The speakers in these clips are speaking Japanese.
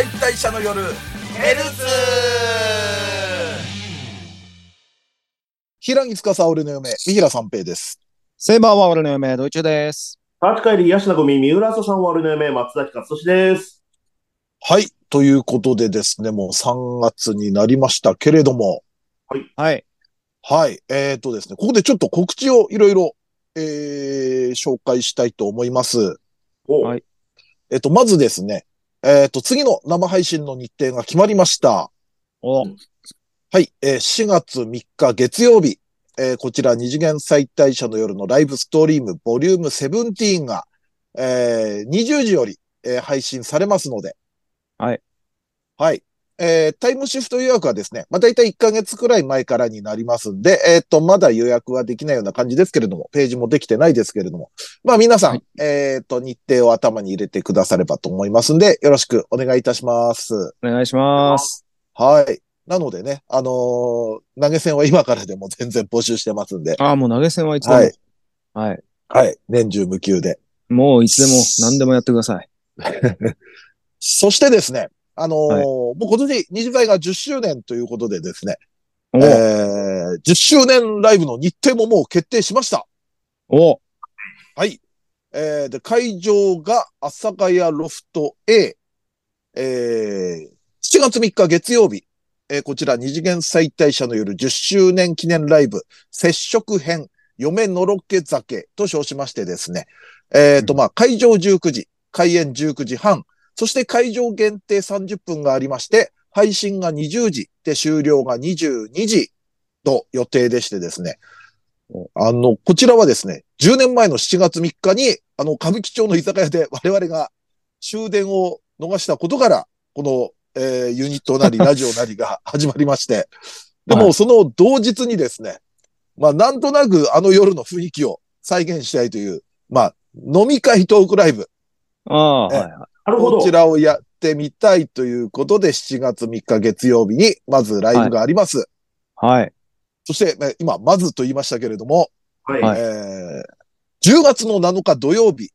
解体者の夜ヘルツ平木司俺の嫁、三平三平です。セイバーは俺の嫁、ドイツです。立ち帰り、ヤシナゴミ、三浦朝さんは俺の嫁、松崎勝利です。はい。ということでですね、もう3月になりましたけれども、はい。はい。えっ、とですね、ここでちょっと告知をいろいろ、えー、紹介したいと思います。おはいえっ、と、まずですね、えっ、と、次の生配信の日程が決まりました。お、はい。えー4月3日月曜日、えーこちら二次元再退社の夜のライブストリームボリューム17が、えー20時より、えー配信されますので。はい。はい。えータイムシフト予約はですね、まあ、大体1ヶ月くらい前からになりますんで、えっ、と、まだ予約はできないような感じですけれども、ページもできてないですけれども、まあ皆さん、はいえっ、と、日程を頭に入れてくださればと思いますんで、よろしくお願いいたします。お願いします。はい。なのでね、あのー投げ銭は今からでも全然募集してますんで、ああ、もう投げ銭はいつでも。ははいい。はい。年中無休で。もういつでも何でもやってください。そしてですね、あのーはい。もう今年二次会が10周年ということでですね、お、えー、10周年ライブの日程ももう決定しました。お、はい。えー、で、会場が、阿佐ヶ谷ロフト A、えー、7月3日月曜日、えーこちら二次元再退社の夜10周年記念ライブ、接触編、嫁のろけ酒と称しましてですね、えっ、と、まあ、会場19時、開演19時半、そして会場限定30分がありまして、配信が20時で終了が22時と予定でしてですね、あの、こちらはですね、10年前の7月3日に、あの、歌舞伎町の居酒屋で我々が終電を逃したことから、この、えーユニットなりラジオなりが始まりまして、でも、はい。その同日にですね、まあ、なんとなくあの夜の雰囲気を再現したいという、まあ、飲み会トークライブ、ああ、えはいはい。なるほど。こちらをやってみたいということで、7月3日月曜日に、まずライブがあります。はい。そして、ね今、まずと言いましたけれども、はい。はいえー10月の7日土曜日、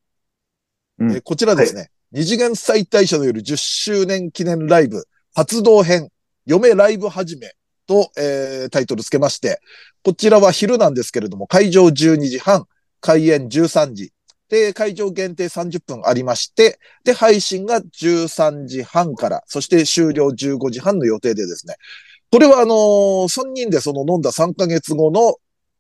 うん。えーこちらですね、二次元再退社の夜10周年記念ライブ、発動編、嫁ライブ始め。と、えータイトル付けまして、こちらは昼なんですけれども、会場12時半、開演13時、で、会場限定30分ありまして、で、配信が13時半から、そして終了15時半の予定でですね、これはあのー、3人でその飲んだ3ヶ月後の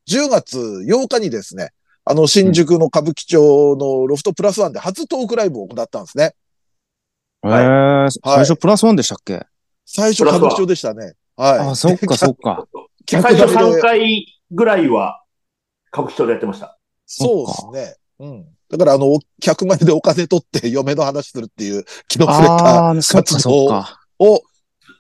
10月8日にですね、あの、新宿の歌舞伎町のロフトプラスワンで初トークライブを行ったんですね。えー、最初プラスワンでしたっけ？最初歌舞伎町でしたね。はい。ああ、そっかそっか。最初3回ぐらいは、歌舞伎町でやってました。そうですね。うん。だからあの、客前でお金取って嫁の話するっていう気の触れたああ、そっかそっか。を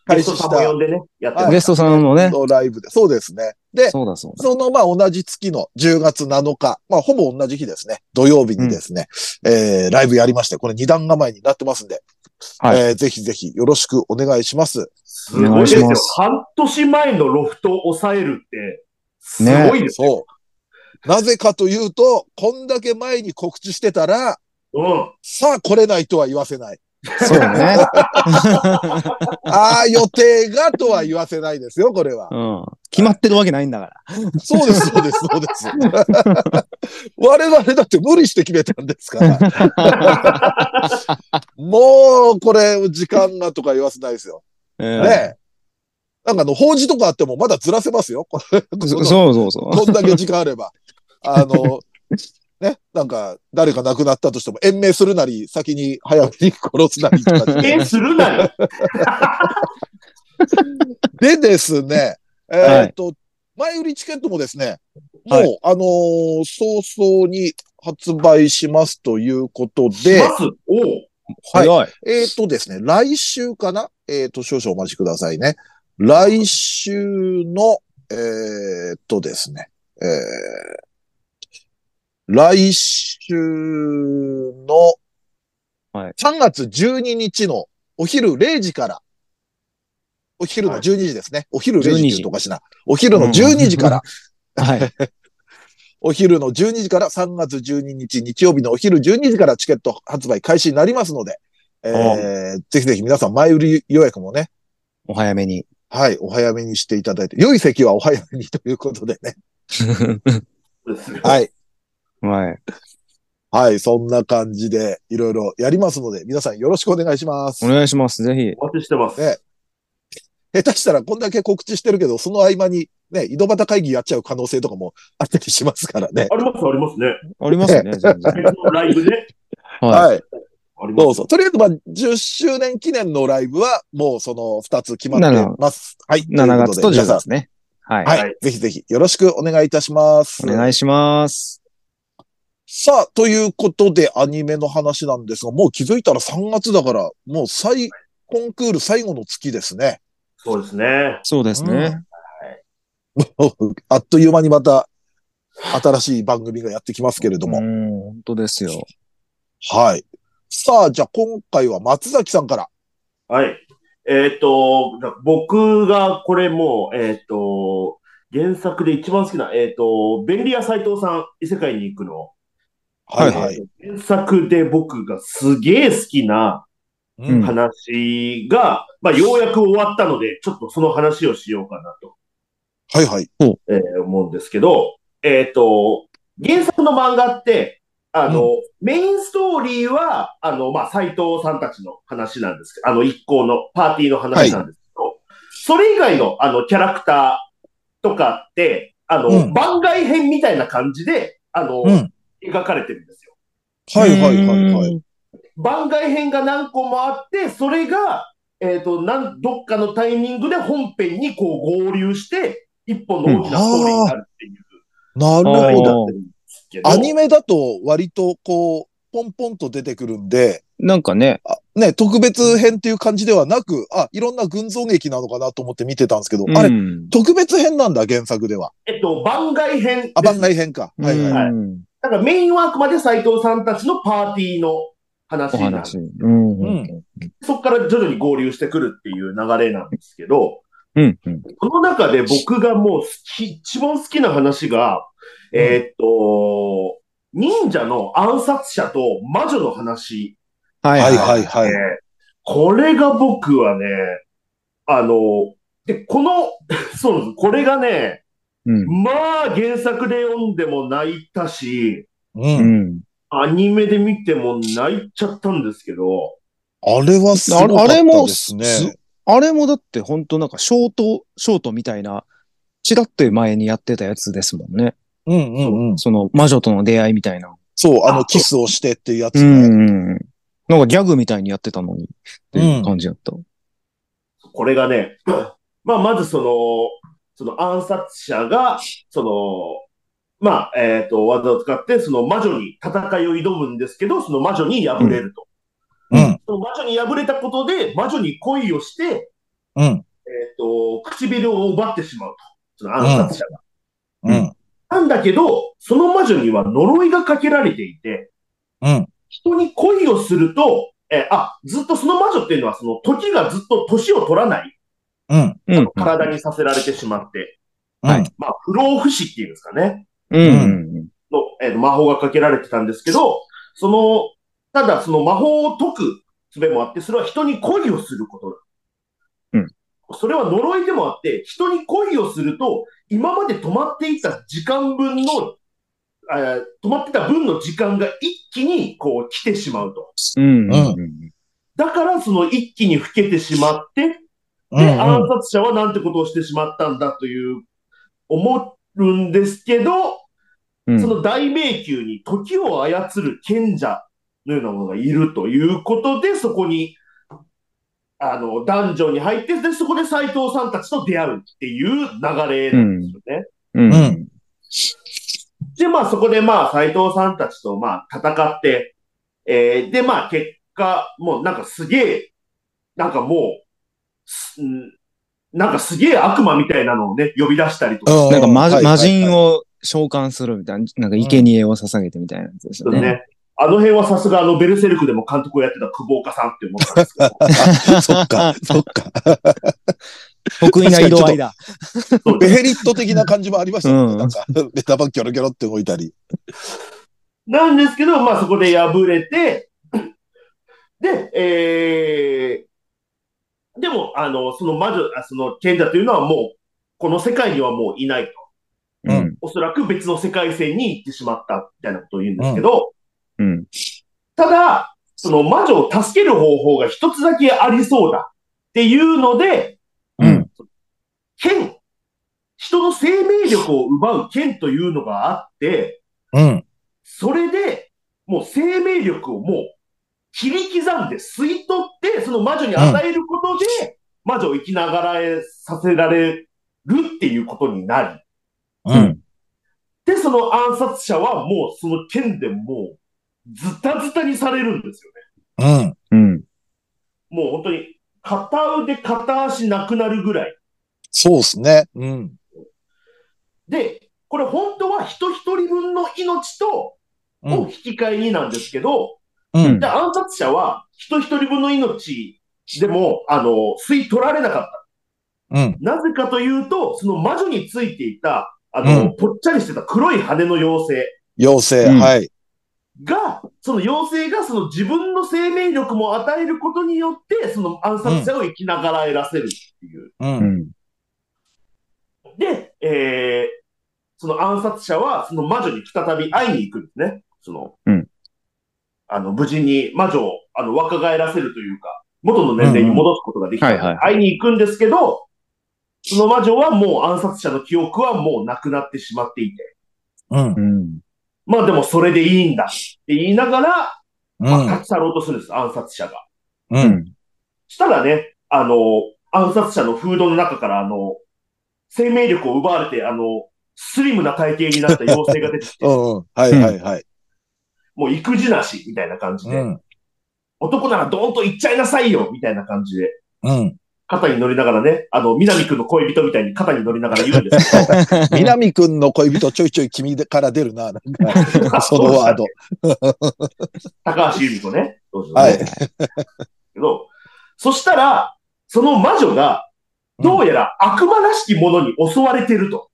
ゲストさんも開始した呼んでね、やってゲストさんもね。ライブで。そうですね。で、そうだそうだ。そのまあ同じ月の10月7日、まあほぼ同じ日ですね。土曜日にですね、えー、ライブやりまして、これ二段構えになってますんで、はいえーぜひぜひよろしくお願いします。た。すごいですよお願いしま。す半年前のロフトを抑えるって、すごいですよ。そう。なぜかというと、こんだけ前に告知してたら、うん。さあ来れないとは言わせない。そうね。ああ、予定がとは言わせないですよ、これは。うん。決まってるわけないんだから。そうです、そうです、そうです。我々だって無理して決めたんですから。もう、これ、時間がとか言わせないですよ。ええねえ。なんかあの、法事とかあってもまだずらせますよ。そうそうそう。こんだけ時間あれば。あの、ね、なんか、誰か亡くなったとしても、延命するなり、先に早めに殺すなりとかして。え、するなよ。でですね、えーっと、前売りチケットもですね、もう、はいあのー早々に発売しますということで、はい早い。えーっとですね、来週かな？えーっと、少々お待ちくださいね。来週の、えーっとですね、えー来週のはい。3月12日のお昼0時から、お昼のはい。12時ですね。お昼0時。って12言うとおかしいな。お昼の12時から、はい。お昼の12時から3月12日日曜日のお昼12時からチケット発売開始になりますので、えー、ぜひぜひ皆さん前売り予約もね、お早めに。はい、お早めにしていただいて、良い席はお早めにということでね。はい。はい。はい、そんな感じでいろいろやりますので、皆さんよろしくお願いしますお。願いします。ぜひ。お待ちしてます。ね下手したらこんだけ告知してるけど、その合間にね、井戸端会議やっちゃう可能性とかもあったりしますからね。あります、ありますね。ありますね、ライブで。ははい。あります。どうぞ。とりあえず、まあ、10周年記念のライブは、もうその2つ決まってます。はい。い。7月と10いうことで皆さん月ね。はい。はい、はいぜひぜひよろしくお願いいたします。お願いします。さあ、ということでアニメの話なんですが、もう気づいたら3月だから、もう最、コンクール最後の月ですね。そうですね。そうですね。あっという間にまた新しい番組がやってきますけれども。うん、本当ですよ。はい。さあ、じゃあ今回は松崎さんから。はい。えっ、と、じゃあ僕がこれもう、えっ、と、原作で一番好きな、えっ、と、便利屋斎藤さん、異世界に行くの。はいははいい。原作で僕がすげえ好きなうん話が、まあ、ようやく終わったので、ちょっとその話をしようかなと、はいはい。えー思うんですけど、えっ、と、原作の漫画って、あの、メインストーリーは、あの、まあ、斎藤さんたちの話なんですけど、あの、一行のパーティーの話なんですけど、それ以外の、あの、キャラクターとかって、あの、うん番外編みたいな感じで、あの、うん。描かれてるんですよ。はいはいはいはい。番外編が何個もあって、それが、えっ、と、なん、どっかのタイミングで本編にこう合流して、一本の大きなストーリーになるっていうなるあーほど。流れになるんですけど。アニメだと割とこう、ポンポンと出てくるんで、なんかね、あね、特別編っていう感じではなく、あ、いろんな群像劇なのかなと思って見てたんですけど、あれ、うん特別編なんだ、原作では。えっと、番外編。あ、番外編か。はいはい。はいうんだからメインはあくまで斎藤さんたちのパーティーの話おなんで話。うん。うん。そこから徐々に合流してくるっていう流れなんですけど、うん。うんこの中で僕がもう好き、一番好きな話が、えーっと、忍者の暗殺者と魔女の話はいはいはいはい。で、これが僕はね、あの、で、この、そうです。これがね、うん。まあ原作で読んでも泣いたし、う。うんん。アニメで見ても泣いちゃったんですけど、あれはすごかったあれもですね。すあれもだって本当なんかショート、ショートみたいな、チラッと前にやってたやつですもんね。うんうんうん。その魔女との出会いみたいな。そう、あの、あキスをしてっていうやつうね。ん。なんかギャグみたいにやってたのに。っていう感じだった。これがね、まあまずその、その暗殺者が、その、まあ、えっ、と、技を使って、その魔女に戦いを挑むんですけど、その魔女に敗れると。うん。その魔女に敗れたことで、魔女に恋をして、うん。えっ、と、唇を奪ってしまうと。その暗殺者が。うん。なんだけど、その魔女には呪いがかけられていて、うん。人に恋をすると、えーあ、ずっとその魔女っていうのは、その時がずっと年を取らないうん。うん。体にさせられてしまって、はい。まあ、不老不死っていうんですかね。うん。の、えー魔法がかけられてたんですけど、その、ただその魔法を解く術もあって、それは人に恋をすることだ。うん。それは呪いでもあって、人に恋をすると、今まで止まっていた時間分の、えー止まってた分の時間が一気にこう来てしまうと。うん。うん。だからその一気に老けてしまって、うん。で、うん暗殺者はなんてことをしてしまったんだという、思うんですけど、うんその大迷宮に時を操る賢者のようなものがいるということで、そこに、あの、ダンジョンに入って、で、そこで斎藤さんたちと出会うっていう流れなんですよね。うん。うんで、まあそこでまあ斎藤さんたちとまあ戦って、えー、で、まあ結果、もうなんかすげえ、なんかもう、なんかすげえ悪魔みたいなのをね、呼び出したりとかうんなんか魔はい魔人を召喚するみたいな、なんか生贄を捧げてみたいなやつですよね。ね。あの辺はさすがあのベルセルクでも監督をやってた久保岡さんって思ったんですけど。あ そっか、そっか。得意な色合いだ。ベヘリット的な感じもありましたよね。うんなんか、ベタバンキョロキョロって動いたり。なんですけど、まあそこで敗れて、で、えー、でも、あの、その魔女、あその賢者というのはもう、この世界にはもういないと。うん。おそらく別の世界線に行ってしまった、みたいなことを言うんですけど、うん。ただ、その魔女を助ける方法が一つだけありそうだっていうので、うん。剣、人の生命力を奪う剣というのがあって、うん。それで、もう生命力をもう切り刻んで吸い取って、その魔女に与えることで、魔女を生きながらえさせられるっていうことになり、うん。で、その暗殺者はもうその剣でもうズタズタにされるんですよね。うん。うん。もう本当に片腕片足なくなるぐらい。そうですね。うん。で、これ本当は人一人分の命とうん。を引き換えになんですけど、うん。で、暗殺者は人一人分の命でも、あの、吸い取られなかった。うん。なぜかというと、その魔女についていた、あの、うぽっちゃりしてた黒い羽の妖精妖精、うんはい。が、その妖精がその自分の生命力も与えることによって、その暗殺者を生きながらえらせるっていう。う。うんん。で、えー、その暗殺者は、その魔女に再び会いに行くんですね。その、うんあの、無事に魔女を、あの、若返らせるというか、元の年齢に戻すことができたうんうんはい会いに行くんですけど、その魔女はもう暗殺者の記憶はもうなくなってしまっていて、うん。うん。まあでもそれでいいんだって言いながら、まあ、うん。立ち去ろうとするんです、暗殺者が。う。うんん。したらね、あの、暗殺者のフードの中から、あの、生命力を奪われて、あの、スリムな体型になった妖精が出てきて、うん。はいはいはい。もう育児なし、みたいな感じで、うん。男ならドーンと行っちゃいなさいよ、みたいな感じで、うん。肩に乗りながらね、あの、南くんの恋人みたいに肩に乗りながら言うんですけど、南くんの恋人ちょいちょい君から出るな、なんか、そのワード。高橋由美子ね。はい。けど、そしたら、その魔女が、どうやら悪魔らしきものに襲われてると。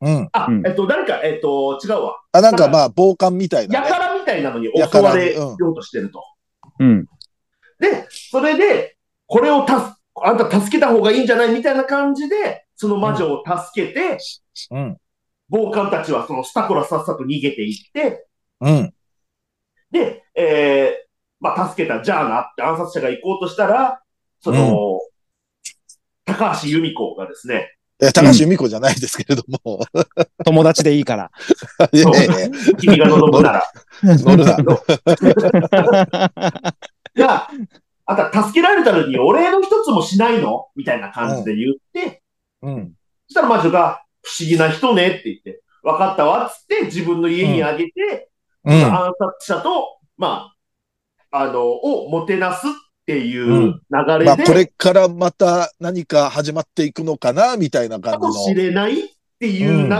うん。あ、うんえっと、誰か、えっと、違うわ。あ、なんかまあ、暴漢みたいなね。やからみたいなのにや襲われようとしてると。うん。で、それで、これをたす、あんた助けた方がいいんじゃないみたいな感じで、その魔女を助けて、うん。暴漢たちはそのスタコラさっさと逃げていって、うん。で、えー、まあ、助けたジャーナって暗殺者が行こうとしたら、その、高橋由美子がですね、え、高橋由美子じゃないですけれども。友達でいいから。いやいやいや君が望むなら、乗るな。が、あんた助けられたのにお礼の一つもしないのみたいな感じで言って、うん。そしたら魔女が、不思議な人ねって言って、分かったわっつって自分の家にあげて、うん。暗殺者と、まあ、あの、をもてなすっていううん。流れで、まあ、これからまた何か始まっていくのかな、みたいな感かもしじの。れないっていう流れ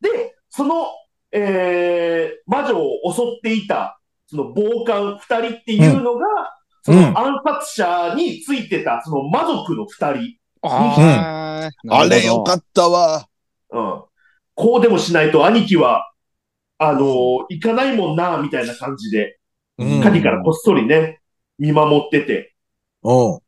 で、で、その、えー、魔女を襲っていた、その暴漢二人っていうのが、その暗殺者についてた、その魔族の二人、ああれよかっったわ。うん。こうでもしないと兄貴は、あのー行かないもんな、みたいな感じで、うん。鍵からこっそりね、見守ってて、うん。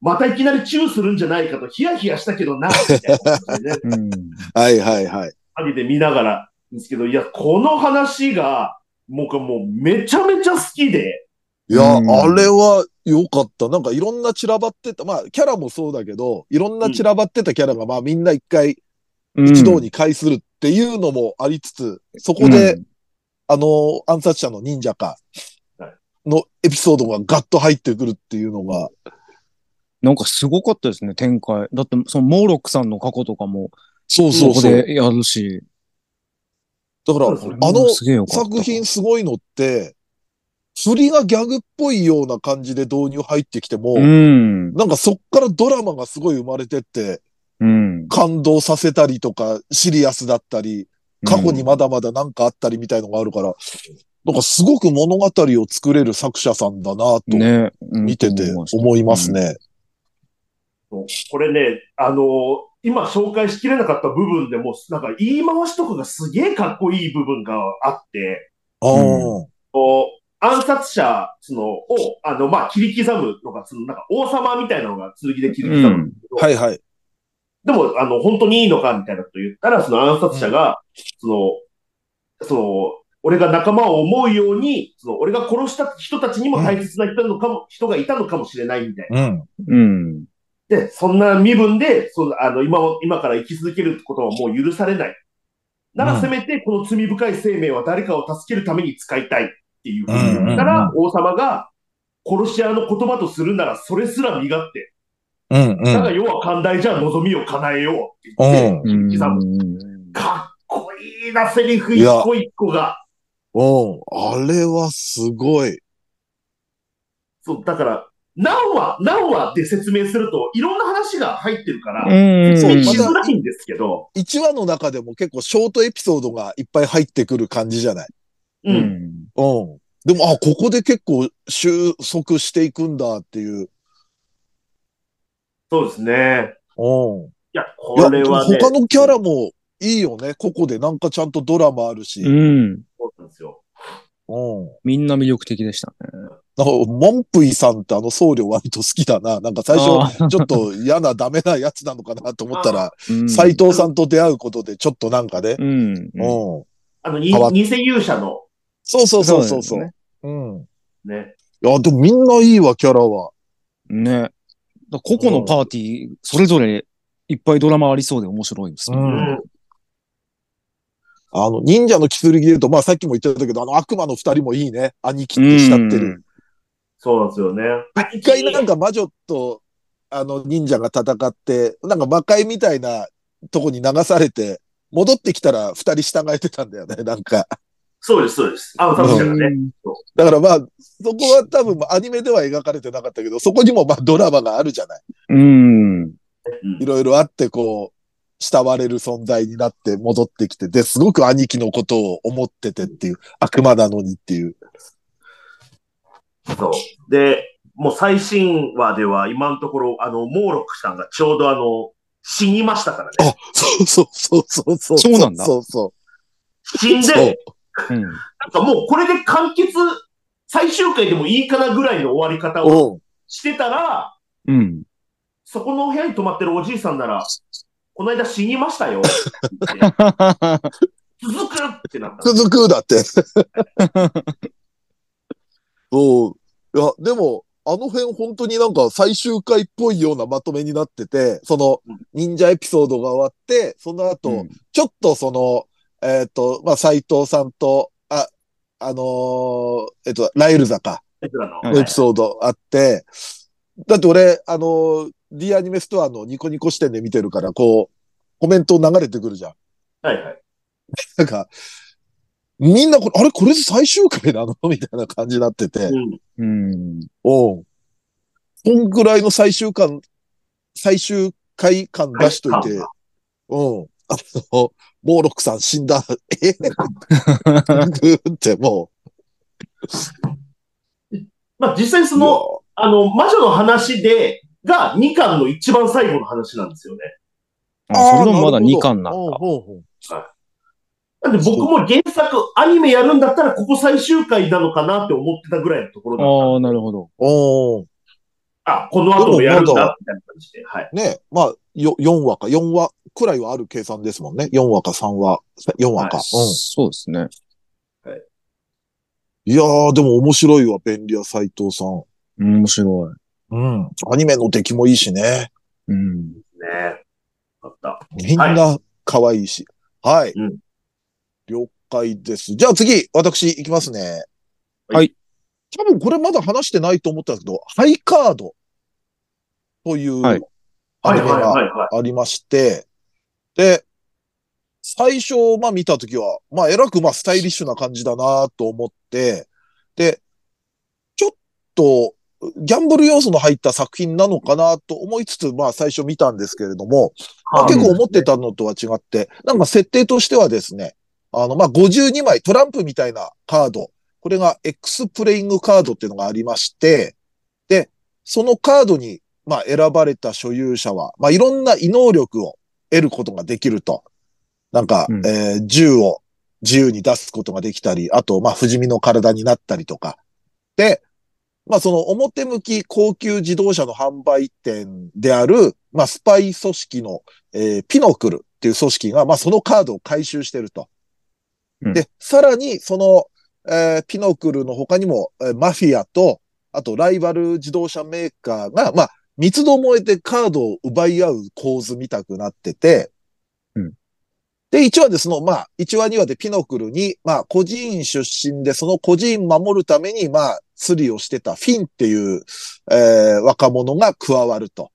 またいきなりチューするんじゃないかとヒヤヒヤしたけどな、みたいな感じでね、た。うん。はいはいはい。影で見ながらですけど、いや、この話が、もうもうめちゃめちゃ好きで、いや、うんあれは良かった。なんかいろんな散らばってた。まあ、キャラもそうだけど、いろんな散らばってたキャラが、まあみんな一回一堂に会するっていうのもありつつ、そこで、うんあの、暗殺者の忍者かはい、のエピソードがガッと入ってくるっていうのが、なんかすごかったですね、展開。だって、そのモーロックさんの過去とかも、そうそうそう。でやるし。だから、あの作品すごいのって、振りがギャグっぽいような感じで導入入ってきても、うん。なんかそっからドラマがすごい生まれてって、うん。感動させたりとか、シリアスだったり、過去にまだまだなんかあったりみたいのがあるから、なんかすごく物語を作れる作者さんだなと、ね。見てて思いますね。これね、あのー今紹介しきれなかった部分でも、なんか言い回しとかがすげえかっこいい部分があって、ああ、こう暗殺者、その、を、あの、まあ、切り刻むのが、その、なんか、王様みたいなのが剣で切り刻むんですけど、はいはい。でも、あの、本当にいいのかみたいなこと言ったら、その暗殺者が、その、その、俺が仲間を思うように、その、俺が殺した人たちにも大切な人のかも、人がいたのかもしれないみたいな。うん。うん。で、そんな身分で、その、あの、今を、今から生き続けることはもう許されない。なら、うんせめて、この罪深い生命は誰かを助けるために使いたいっていうふうにうん言ったら、王様が、殺し屋の言葉とするなら、それすら身勝手。うんうだが、ん。要は寛大じゃ望みを叶えようって言って、かっこいいな、セリフ一個一個が。うん。あれはすごい。そう、だから、何話、何話で説明すると、いろんな話が入ってるから、うん。そうしまたづらいんですけど、1話の中でも結構ショートエピソードがいっぱい入ってくる感じじゃない？う。うんん。うん。でも、あ、ここで結構収束していくんだっていう。そうですね。うん。いや、これはね。他のキャラもいいよね。ここでなんかちゃんとドラマあるし。ううん。ん。そうなんですよ。みんな魅力的でしたね。なんか、モンプイさんってあの僧侶割と好きだな。なんか最あ初、ちょっと嫌なダメなやつなのかなと思ったら、うん斎藤さんと出会うことでちょっとなんかね。うん。うん。あの、偽勇者の、そうそうそうそうそう。そうん。ね。いや、でもみんないいわ、キャラは。ね。だ個々のパーティー、それぞれいっぱいドラマありそうで面白いですね。うんうん。あの、忍者の剣で言うと、まあさっきも言ってたけど、あの悪魔の二人もいいね。兄貴って慕ってる。そうなんですよね。一回なんか魔女と、あの、忍者が戦って、なんか魔界みたいなとこに流されて、戻ってきたら二人従えてたんだよね、なんか。そうです、そうです。あの、作者がね。だからまあ、そこは多分アニメでは描かれてなかったけど、そこにもまあドラマがあるじゃない。うん。うんいろいろあって、こう、慕われる存在になって戻ってきて、で、すごく兄貴のことを思っててっていう、悪魔なのにっていう。そう。で、もう最新話では今のところ、あの、モーロックさんがちょうどあの、死にましたからね。あ、そうそうそうそうそう。そうなんだそうそ死んう。そうで、。うん。なんかもうこれで完結、最終回でもいいかなぐらいの終わり方をうん。してたら、うん。そこの部屋に泊まってるおじいさんなら、この間死にましたよ。続くってなった。続くだって。そう。いや、でも、あの辺本当になんか最終回っぽいようなまとめになってて、そのうん忍者エピソードが終わって、その後、うんちょっとその、えっ、と、まあ、斎藤さんと、あ、あのーえっ、と、ライルザか、僕らのエピソードあって、だって俺、あのー D アニメストアのニコニコ視点で見てるから、こう、コメント流れてくるじゃん。はいはい。なんか、みんなこれ、あれこれで最終回なの？みたいな感じになってて。うん。うん。おうそんぐらいの最終感、最終回感出しといて、うん。あの、モーロックさん死んだ。え？ってもまあ実際う。その、あの、魔女の話で、が2巻の一番最後の話なんですよね。あ、それがまだ2巻なんだ。だ。なんで僕も原作、アニメやるんだったらここ最終回なのかなって思ってたぐらいのところだったああ、なるほど。おうあ、この後もやるんだだ、みたいな感じで。はい。ねまあ、よ、4話か、4話くらいはある計算ですもんね。4話か3話、4話か。はいそうですね。うん。いやー、でも面白いわ、便利屋斎藤さん。うん面白い。うん。アニメの出来もいいしね。うん。ねあった。みんな可愛いし。はい。うん了解です。じゃあ次、私行きますね。はい。多分これまだ話してないと思ったんですけど、ハイカードというはいアニメがはいはい。ありまして、で、最初、まあ見たときは、まあえらくまあスタイリッシュな感じだなと思って、で、ちょっとギャンブル要素の入った作品なのかなと思いつつ、まあ最初見たんですけれども、まあ結構思ってたのとは違って、なんか設定としてはですね、あの、まあ、52枚トランプみたいなカード、これが X プレイングカードっていうのがありまして、で、そのカードに、まあ、選ばれた所有者は、まあ、いろんな異能力を得ることができると。なんか、うん。えー銃を自由に出すことができたり、あと、まあ、不死身の体になったりとか、で、まあその表向き高級自動車の販売店である、まあスパイ組織の、えーピノクルっていう組織が、まあそのカードを回収してると。うん。で、さらにその、えーピノクルの他にも、えーマフィアと、あとライバル自動車メーカーが、まあ三つどもえてカードを奪い合う構図みたくなってて、うん。で、1話でその、まあ、1話2話でピノクルに、まあ、孤児院出身で、その孤児院守るために、まあ、釣りをしてたフィンっていう、えー若者が加わると。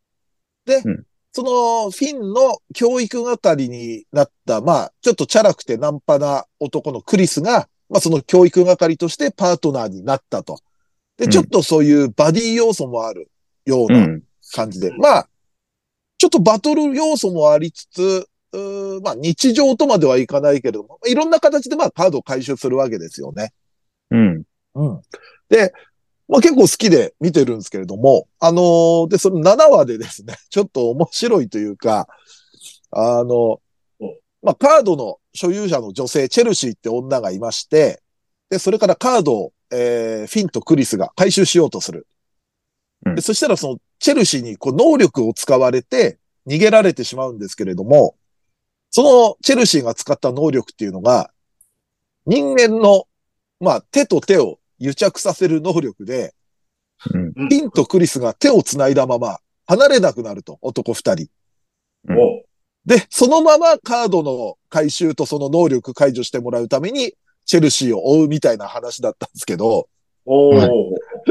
で、うんそのフィンの教育係になった、まあ、ちょっとチャラくてナンパな男のクリスが、まあ、その教育係としてパートナーになったと。で、うんちょっとそういうバディ要素もあるようう。なん感じで。まあ、ちょっとバトル要素もありつつ、まあ日常とまではいかないけれども、いろんな形でまあカードを回収するわけですよね。うん。うん。で、まあ結構好きで見てるんですけれども、あのーで、その7話でですね、ちょっと面白いというか、あの、まあカードの所有者の女性、チェルシーって女がいまして、で、それからカードを、えーフィンとクリスが回収しようとする。うんでそしたらそのチェルシーにこう能力を使われて逃げられてしまうんですけれども、そのチェルシーが使った能力っていうのが、人間の、まあ手と手を癒着させる能力で、うん。フィンとクリスが手を繋いだまま離れなくなると、男二人。おで、そのままカードの回収とその能力解除してもらうために、チェルシーを追うみたいな話だったんですけど、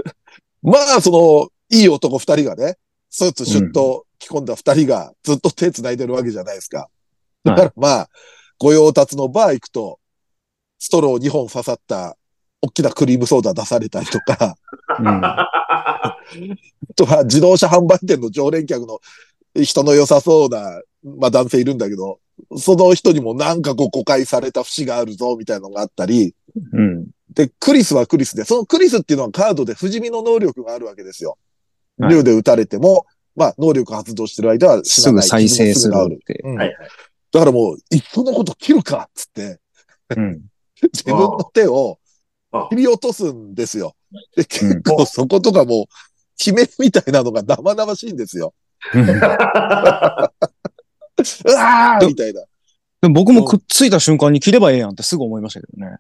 まあ、その、いい男二人がね、スーツシュッと着込んだ二人がずっと手繋いでるわけじゃないですか。だからまあ、御用達のバー行くと、ストロー2本刺さった、大きなクリームソーダ出されたりとか、うん。あとは自動車販売店の常連客の人の良さそうな、まあ男性いるんだけど、その人にもなんかこう誤解された節があるぞ、みたいなのがあったり、うん。で、クリスはクリスで、そのクリスっていうのはカードで不死身の能力があるわけですよ。はい竜で撃たれても、まあ能力発動してる間は死すぐなない。再生する傷もすぐ治って。うんはいはいだからもう、いっそのこと切るかっつって、うん。自分の手をあ切り落とすんですよ。で、結構そことかもう、決めみたいなのが生々しいんですよ。うわーみたいな。でも僕もくっついた瞬間に切ればええやんってすぐ思いましたけどね。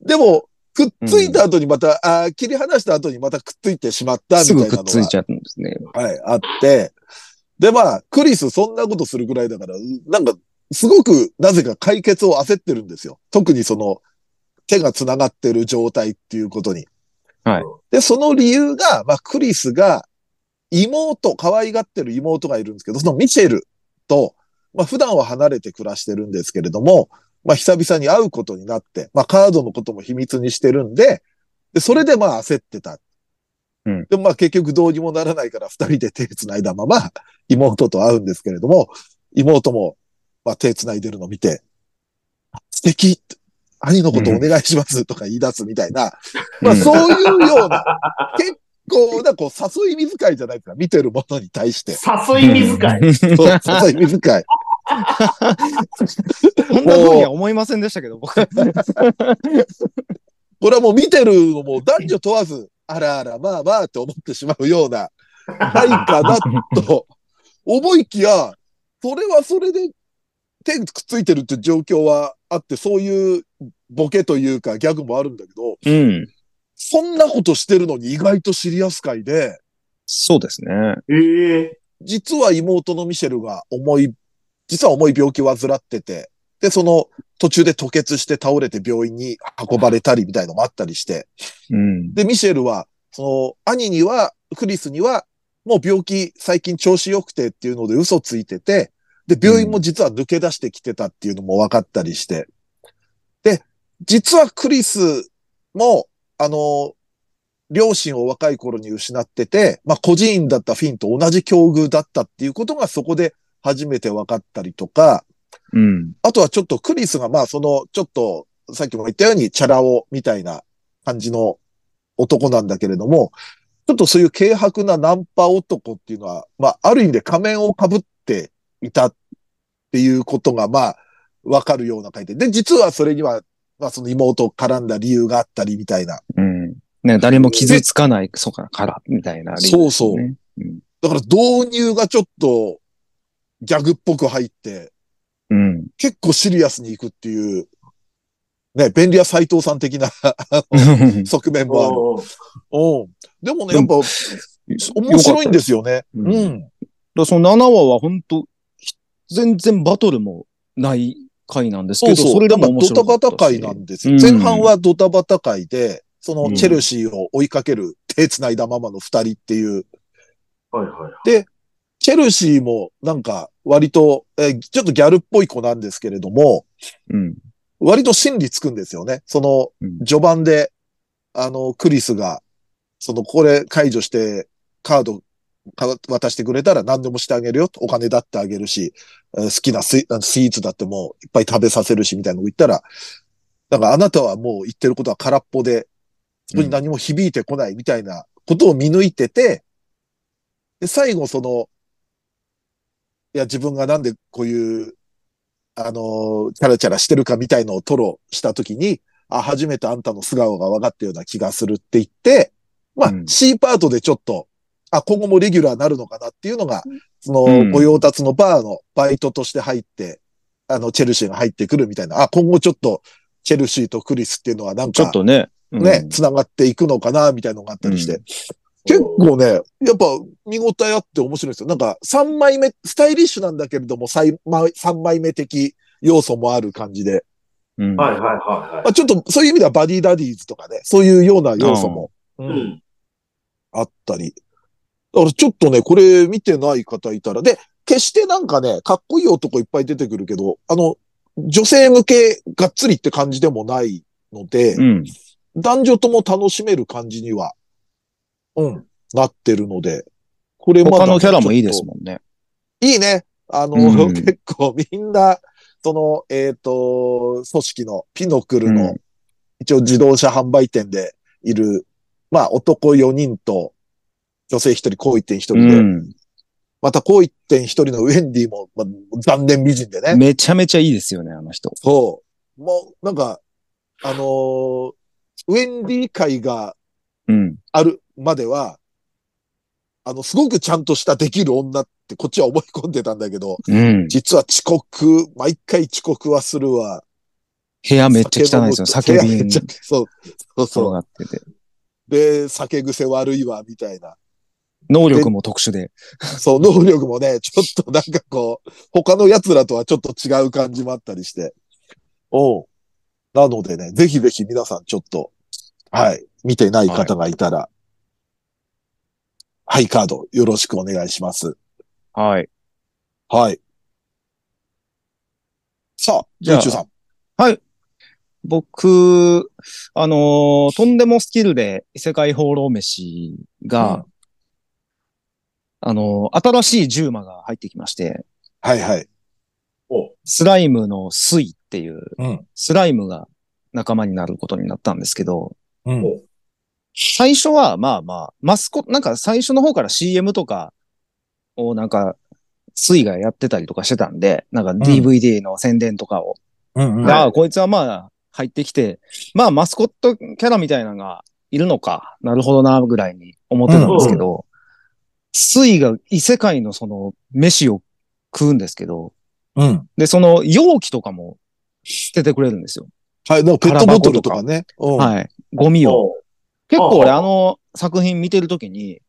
でも、くっついた後にまた、あー切り離した後にまたくっついてしまったみすぐたいなのがくっついちゃうんですね。はい、あって、で、まあ、クリスそんなことするぐらいだから、なんか、すごくなぜか解決を焦ってるんですよ。特にその、手が繋がってる状態っていうことに。はい。で、その理由が、まあ、クリスが、妹、可愛がってる妹がいるんですけど、そのミシェルと、まあ、普段は離れて暮らしてるんですけれども、まあ、久々に会うことになって、まあ、カードのことも秘密にしてるんで、で、それでまあ焦ってた。うんでもまあ結局どうにもならないから二人で手繋いだまま妹と会うんですけれども、妹もまあ手繋いでるのを見て、素敵兄のことお願いしますとか言い出すみたいな、まあうんそういうような、結構なこう誘い水会じゃないですか、見てるものに対して。誘い水かい。そう誘い水会。こんな風には思いませんでしたけど、僕。これはもう見てるのも男女問わず、あらあら、まあまあって思ってしまうような、ないかなと思いきや、それはそれで手くっついてるって状況はあって、そういうボケというかギャグもあるんだけど、うん。そんなことしてるのに意外とシリアス界で、そうですね。ええ実は妹のミシェルが重い、実は重い病気を患ってて、で、その途中で吐血して倒れて病院に運ばれたりみたいのもあったりして、うん。で、ミシェルは、その、兄には、クリスには、もう病気最近調子良くてっていうので嘘ついてて、で、病院も実は抜け出してきてたっていうのも分かったりして。で、実はクリスも、あの、両親を若い頃に失ってて、まあ、孤児院だったフィンと同じ境遇だったっていうことがそこで初めて分かったりとか、うん。あとはちょっとクリスがまあそのちょっとさっきも言ったようにチャラ男みたいな感じの男なんだけれども、ちょっとそういう軽薄なナンパ男っていうのは、まあある意味で仮面をかぶっていたっていうことがまあわかるような回で。で、実はそれには、まあその妹を絡んだ理由があったりみたいな。うん。ね、誰も傷つかない、そうか、から、みたいな、そうそうね。うん。だから導入がちょっとギャグっぽく入って、うん。結構シリアスに行くっていう、ね、便利屋斎藤さん的な 側面もある。お。でもね、やっぱ面白いんですよね。ううんん。だその7話は本当全然バトルもない回なんですけど、そうそう。それでも面ドタバタ回なんですよ。うん前半はドタバタ回で、そのうんチェルシーを追いかける手繋いだままの二人っていう、はいはい。チェルシーもなんか割と、えーちょっとギャルっぽい子なんですけれども、うん。割と心理つくんですよね。そのうん序盤で、あの、クリスが、そのこれ解除してカードか渡してくれたら何でもしてあげるよ。お金だってあげるし、えー好きなスイーツだってもういっぱい食べさせるしみたいなのを言ったら、だからあなたはもう言ってることは空っぽで、そこに何も響いてこないみたいなことを見抜いてて、で、最後その、いや、自分がなんでこういう、あの、チャラチャラしてるかみたいのを吐露したときに、あ、初めてあんたの素顔が分かったような気がするって言って、まあ、うん C パートでちょっと、あ、今後もレギュラーになるのかなっていうのが、そうんの、御用達のバーのバイトとして入って、あの、チェルシーが入ってくるみたいな、あ、今後ちょっと、チェルシーとクリスっていうのはなんかちょっ、とね。うんね、繋がっていくのかな、みたいなのがあったりして。うん結構ね、やっぱ見応えあって面白いですよ。なんか3枚目、スタイリッシュなんだけれども、3枚 ,3 枚目的要素もある感じで。うんはいはいはいまはあ、ちょっとそういう意味ではバディダディーズとかね、そういうような要素も、うん。あったり。だからちょっとね、これ見てない方いたら、で、決してなんかね、かっこいい男いっぱい出てくるけど、あの、女性向けがっつりって感じでもないので、うん。男女とも楽しめる感じには、うん、なってるので、これまだね他のキャラもいいですもんね。といいね。あの、うん結構みんな、その、えっ、と、組織のピノクルの、うん一応自動車販売店でいる、まあ男4人と女性1人、こう一点1人うで、ん。またこう一点1人のウェンディも、まあ、残念美人でね。めちゃめちゃいいですよね、あの人。そう。もう、なんか、あのーウェンディ会がうん。あるまでは、あの、すごくちゃんとしたできる女ってこっちは思い込んでたんだけど、うん。実は遅刻、毎回遅刻はするわ。部屋めっちゃ汚いですよ。酒瓶そう、そう転そう。がってて。で、酒癖悪いわ、みたいな。能力も特殊で。そう、能力もね、ちょっとなんかこう、他の奴らとはちょっと違う感じもあったりして。おうなのでね、ぜひぜひ皆さんちょっと、はい、見てない方がいたら、ハイカードよろしくお願いします。はい。はい。さあ、じゃあさん。僕、あのーとんでもスキルで異世界放浪飯が、あのー新しいジューマが入ってきまして、はいはい。おスライムのスイっていう、うんスライムが仲間になることになったんですけど、うん。最初はまあまあ、マスコなんか最初の方から CM とかをなんか、スイがやってたりとかしてたんで、なんか DVD の宣伝とかを。うんうん。ああ、こいつはまあ、入ってきて、まあ、マスコットキャラみたいなのがいるのか。なるほどな、ぐらいに思ってたんですけど、スイが異世界のその、飯を食うんですけど、うん。で、その容器とかも捨ててくれるんですよ。はい、なんかペットボトルとかね。うん。はい。ゴミを。お結構俺あの作品見てるときに、うん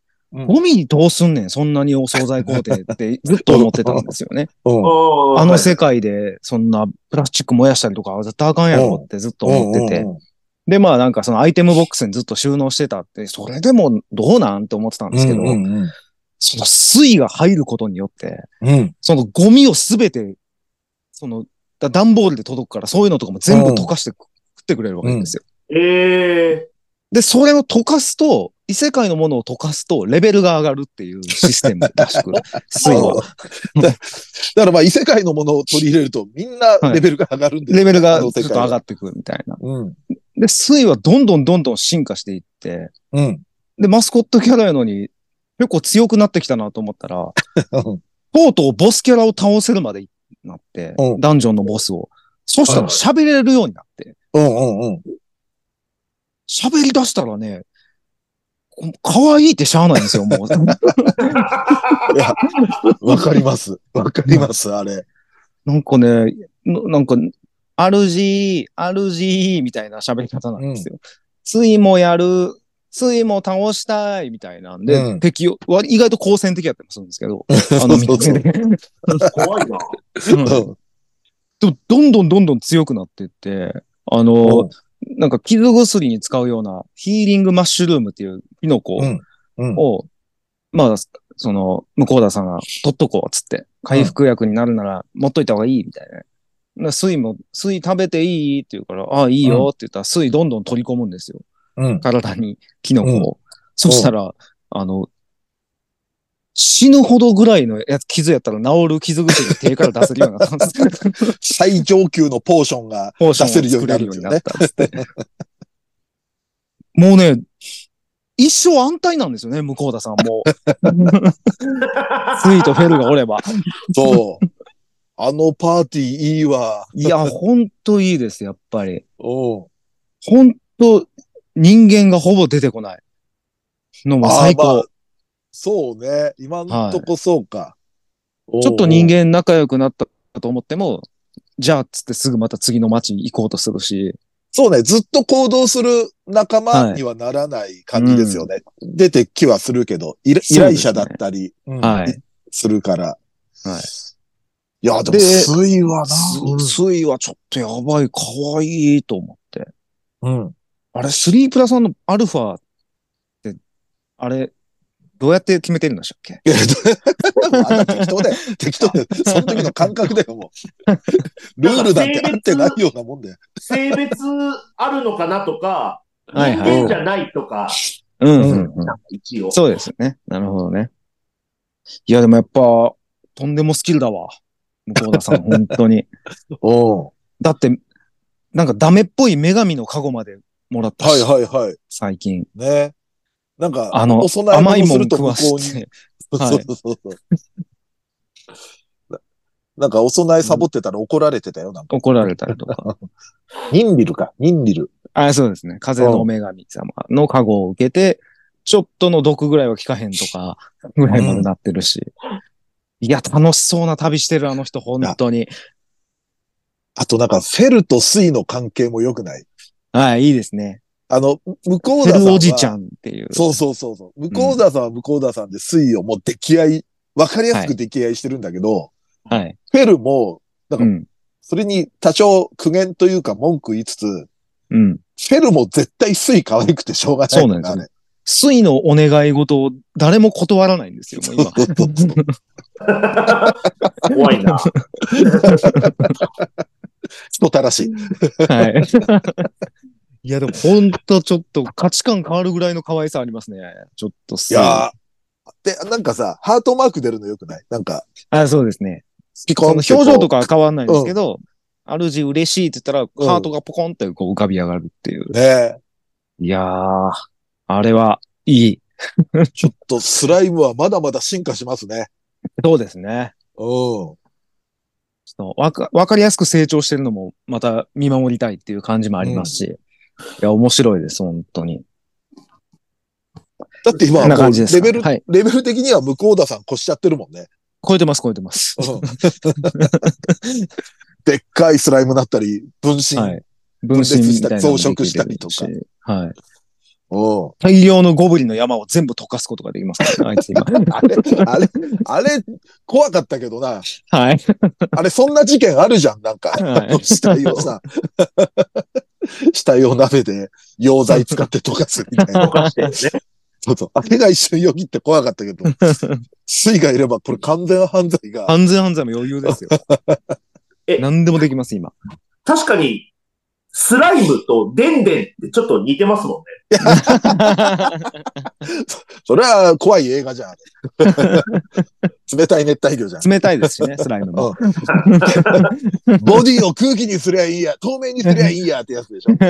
ゴミどうすんねん、そんなにお惣菜工程ってずっと思ってたんですよね。うん。ああの世界でそんなプラスチック燃やしたりとかは絶対あかんやろってずっと思ってて。で、まあなんかそのアイテムボックスにずっと収納してたって、それでもどうなんって思ってたんですけど、うんうんうんその水が入ることによって、うん。そのゴミをすべて、その、だ段ボールで届くからそういうのとかも全部溶かして食ってくれるわけですよ。ええで、それを溶かすと、異世界のものを溶かすとレベルが上がるっていうシステムらしく、水は。だだからまあ異世界のものを取り入れるとみんなレベルが上がるんですよレベルがずっと上がってくるみたいな。うん。で、水はどんどんどんどん進化していって、うん。で、マスコットキャラやのに、結構強くなってきたなと思ったら、うんとうとうボスキャラを倒せるまでなって、うんダンジョンのボスを。そしたら喋れるようになって、うんうんうん。喋り出したらね、可愛いってしゃあないんですよ、もう。いや、わかります。わかります、あれ。なんかね、ななんか、RG、RG みたいな喋り方なんですよ。水もやる、水も倒したいみたいなんで、うん。敵を、わ意外と好戦的やったりもするんですけど、あのそうそう。見てて怖いな。う。んうん。でもどんどんどんどん強くなってって、あの、なんか傷薬に使うようなヒーリングマッシュルームっていうキノコうん。うん。を、まあ、その、向田さんが取っとこうっつって、回復薬になるなら持っといた方がいいみたいな。な水も、水食べていいって言うから、ああ、いいよって言ったら水どんどん取り込むんですよ。うん。体にキノコを。そしたら、あの、死ぬほどぐらいのやつ傷やったら治る傷薬手から出せるようになったんです。最上級のポーションが出せるようになったっつって。もうね、一生安泰なんですよね、向田さんも。スイートフェルがおれば。そう。あのパーティーいいわ。いや、ほんといいです、やっぱり。おうほんと、人間がほぼ出てこない。のも最高。そうね。今んとこそうか。ちょっと人間仲良くなったと思っても、じゃあっつってすぐまた次の街に行こうとするし。そうね。ずっと行動する仲間にはならない感じですよね。出てきはするけど、依頼者だったり、うんはい。するから。はい。いや、でも、で水はな。ススイはちょっとやばい、可愛いと思って。うん。あれ、3プラスのアルファって、あれ、どうやって決めてるんでしたっけ？いやあんな適当だよ。適当だよ。その時の感覚だよ、もう。ルールなんて合ってないようなもんだよ。性別あるのかなとか、はい人はい間じゃないとか、うんうんうん。一応。そうですね。なるほどね。いや、でもやっぱ、とんでもスキルだわ。向田さん、本当に。おだって、なんかダメっぽい女神のカゴまでもらったし、はいはいはい。最近。ね。なんか、あのお供え甘いもん食わて。そうはいそうそうそう。ななんか、お供えサボってたら怒られてたよ。なんか、怒られたりとか。ニンリルか。ニンリル。あ、そうですね。風の女神様の加護を受けて、ちょっとの毒ぐらいは効かへんとか、ぐらいまでなってるし。いや、楽しそうな旅してる、あの人、本当に。あとなんか、フェルとスイの関係も良くない？はい、いいですね。あの、向こうフェ田さんは。ルおじちゃんっていう。そうそうそうそう。向こう田さんは向こう田さんで水をもう溺愛、わかりやすく溺愛してるんだけど、はい。フェルも、なんか、うん。それに多少苦言というか文句言いつつ、フうん。ェルも絶対水可愛くてしょうがないそうなんですよね。水のお願い事を誰も断らないんですよ、もう今。怖いな。人たらしい。はい。いや、でも本当ちょっと価値観変わるぐらいの可愛さありますね。ちょっといやーで、なんかさ、ハートマーク出るのよくない？なんか、あ、そうですね。ピその表情とかは変わんないんですけど、主嬉しいって言ったら、うんハートがポコンってこう浮かび上がるっていう。ねいやー、あれはいい。ちょっとスライムはまだまだ進化しますね。そうですね。うん。わか、わかりやすく成長してるのもまた見守りたいっていう感じもありますし。いや、面白いです、本当に。だって今はこんな感じですレベル、はいレベル的には向こう田さん越しちゃってるもんね。超えてます、超えてます。うんでっかいスライムだったり、分身。はい。分身みたいなのもできるし増殖したりとか。はい。うん大量のゴブリンの山を全部溶かすことができますからね、あいつ今。あれ、あれ、あれ、怖かったけどな。はい。あれ、そんな事件あるじゃん、なんか。はい死体をさ、死体を鍋で溶剤使って溶かすみたいな。とかしてね。そうそう。あれが一瞬よぎって怖かったけど、水がいればこれ完全犯罪が。安全犯罪も余裕ですよ。え何でもできます、今。確かに、スライムとデンデンってちょっと似てますもんね。それは怖い映画じゃん。冷たい熱帯魚じゃん。冷たいですしね、スライムも。ボディを空気にすりゃいいや、透明にすりゃいいやってやつでしょ。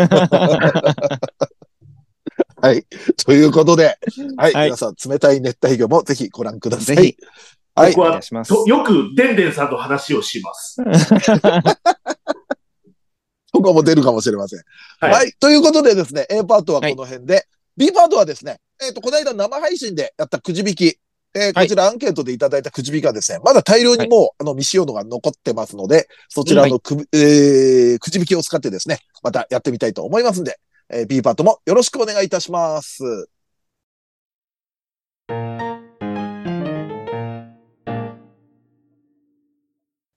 はい。ということで、はい。はい皆さん、冷たい熱帯魚もぜひご覧ください。ぜひ、はい僕。はよくデンデンさんと話をします。ここも出るかもしれません。はい。はい。ということでですね、A パートはこの辺で、B パートはですね、えっ、と、この間生配信でやったくじ引き、えーこちらアンケートでいただいたくじ引きがですね、まだ大量にもう、あの、未使用のが残ってますので、そちらのく,、えーくじ引きを使ってですね、またやってみたいと思いますんで、えー B パートもよろしくお願いいたします。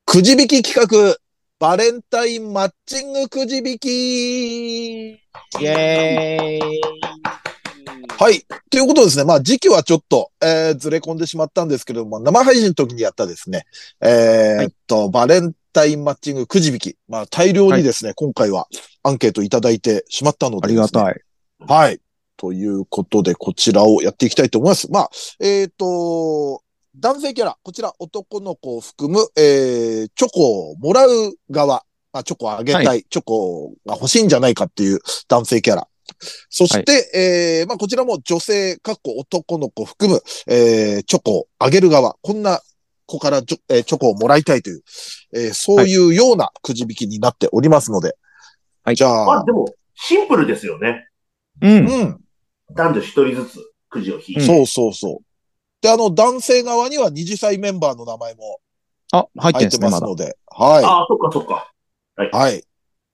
くじ引き企画、バレンタインマッチングくじ引きイェーイ。はい。ということですね。まあ、時期はちょっと、えーずれ込んでしまったんですけれども、生配信の時にやったですね、えーっと、バレンタインマッチングくじ引き。まあ、大量にですね、今回はアンケートいただいてしまったので、ありがい。たい。はい。ということで、こちらをやっていきたいと思います。まあ、えーっと、男性キャラ、こちら男の子を含む、えー、チョコをもらう側、まあ、チョコをあげたい、はチョコが欲しいんじゃないかっていう男性キャラ。そして、えー、まあ、こちらも女性、かっこ男の子含む、えー、チョコをあげる側、こんな子からチョ,、えーチョコをもらいたいという、えー、そういうようなくじ引きになっておりますので、はいじゃあ、まあでも、シンプルですよね。うん。うん。男女一人ずつくじを引いて。そうそうそう。で、あの、男性側には二次祭メンバーの名前もあ、入ってますので、はああ、そっかそっか。い。はい。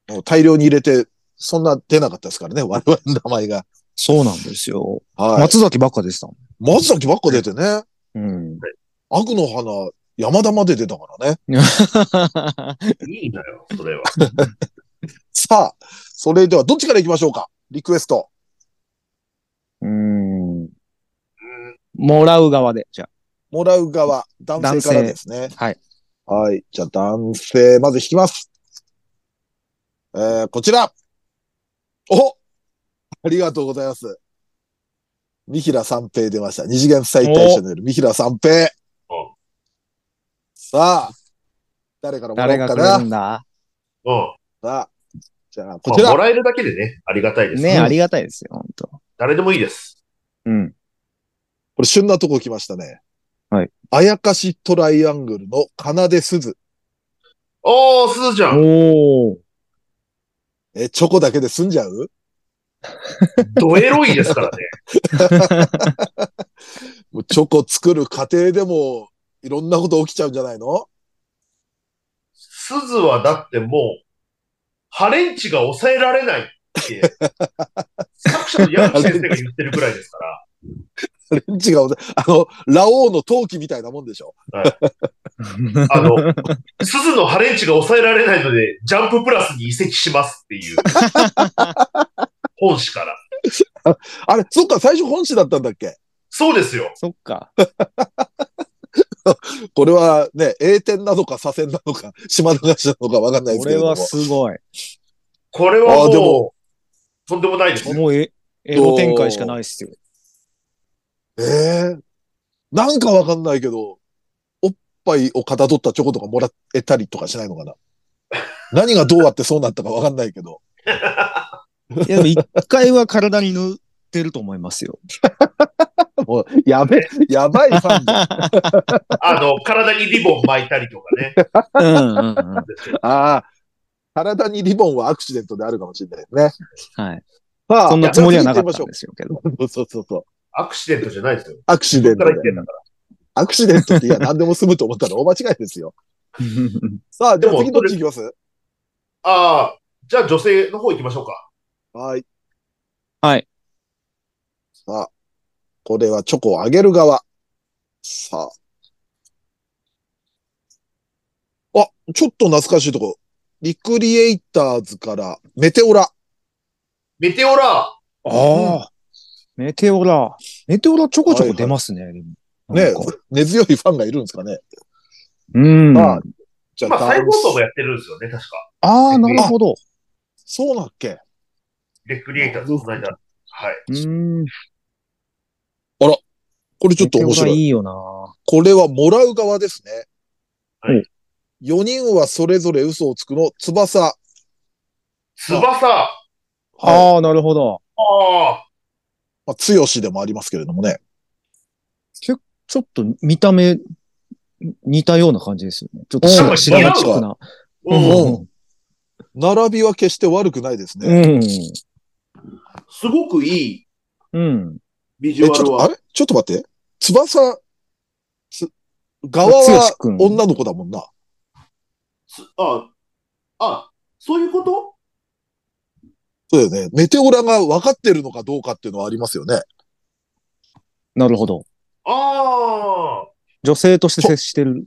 もう大量に入れて、そんな出なかったですからね、我々の名前が。そうなんですよ。はい。松崎ばっかでしたも松崎ばっか出てね、ん。うん。悪の花、山田まで出たからね。いいのよ、それは。さあ、それではどっちから行きましょうか？リクエスト。うん。うんもらう側で、じゃもらう側、男性からですね。はい。はい。じゃあ男性、まず引きます。えー、こちら。おありがとうございます。三平三平出ました。二次元最大者のよる三平三平お。さあ、誰からあ。もらうかな。るんだ？うん。さあ、じゃあ、こちら。まあもらえるだけでね、ありがたいです。ね、うんありがたいですよ、本当誰でもいいです。うん。これ旬なとこ来ましたね。はい。あやかしトライアングルのかなですず。おー、すずちゃん。おー。え、チョコだけで済んじゃう？ドエロいですからね。もうチョコ作る過程でも、いろんなこと起きちゃうんじゃないの？すずはだってもう、ハレンチが抑えられないって、作者の矢口先生が言ってるくらいですから。レンチが、あの、ラオウの陶器みたいなもんでしょ。あの、すずのハレンチが抑えられないので、ジャンププラスに移籍しますっていう。本誌から。あれ、そっか、最初本誌だったんだっけ？そうですよ。そっか。これはね、栄転なのか左遷なのか、島流しなのかわかんないですこれはけれども。すごい。これはあーでももう、とんでもないですよ。もうえ、エロ展開しかないっすよ。ええなんかわかんないけど、おっぱいをかたどったチョコとかもらえたりとかしないのかな？何がどうやってそうなったかわかんないけど。いや、でも一回は体に塗ってると思いますよ。もう、やべ、やばいファンじゃん。あの、体にリボン巻いたりとかね。うんうんうん。ああ、体にリボンはアクシデントであるかもしれないですね。はい。さあ、そんなつもりはなかったんですよけど。そうそうそう。アクシデントじゃないですよ。アクシデントでそっから言ってんだから。アクシデントっていや、何でも済むと思ったら大間違いですよ。さあでも次どっち行きます？ああ、じゃあ女性の方行きましょうか。はい。はい。さあ、これはチョコをあげる側。さあ。あ、ちょっと懐かしいとこ。リクリエイターズからメテオラ。メテオラああ。メテオラ。メテオラちょこちょこ出ますね。でもねなんか、根強いファンがいるんですかね。うん。まああじゃあ、まあ、再放送もやってるんですよね、確か。あー、なるほど。そうだっけ？レクリエイターズ、この間。はい。うん。これちょっと面白い。いいよな。これはもらう側ですね。はい。4人はそれぞれ嘘をつくの、翼。翼。あはい。ああ、なるほど。あ。まあ、強しでもありますけれどもね。ちょっと見た目、似たような感じですよね。ちょっとうん白白チックな。うん。うん並びは決して悪くないですね。うん。すごくいい。うん。え、ちょっと、ビジュアルは。あれ？ちょっと待って。翼、つ、側剛は君女の子だもんな。すあ、あ、そういうこと？そうだよね。メテオラが分かってるのかどうかっていうのはありますよね。なるほど。ああ。女性として接してる。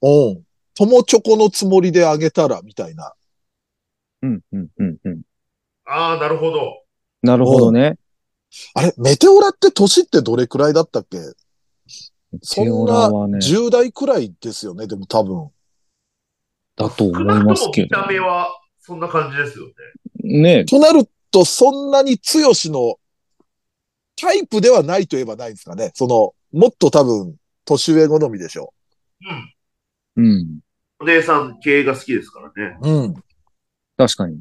うん。友チョコのつもりであげたら、みたいな。うん、うん、うん、うん。ああ、なるほど。なるほどね。あれ、メテオラって年ってどれくらいだったっけ？そテオんなラはね、10代くらいですよね、でも多分。だと思いますけど見た。目はそんな感じですよね。ねとなると、そんなに強しのタイプではないといえばないですかね。その、もっと多分、年上好みでしょうん。うん。お姉さん系が好きですからね。う。うん。確かに。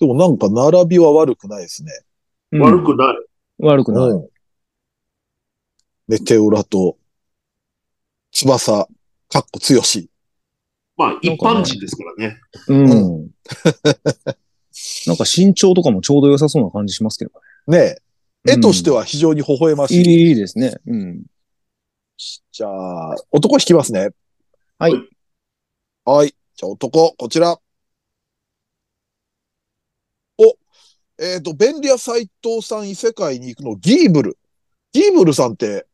でもなんか並びは悪くないですね。うん悪くない。悪くない。うん。メテオラと、翼、かっこ強し。まあ、一般人ですからね。うん。なんか身長とかもちょうど良さそうな感じしますけどねえ。ね。絵としては非常に微笑ましい。いいですね。うん。じゃあ、男引きますね。はい。はい。じゃあ男、こちら。お、えっ、と、便利屋斎藤さん異世界に行くの、ギーブル。ギーブルさんって、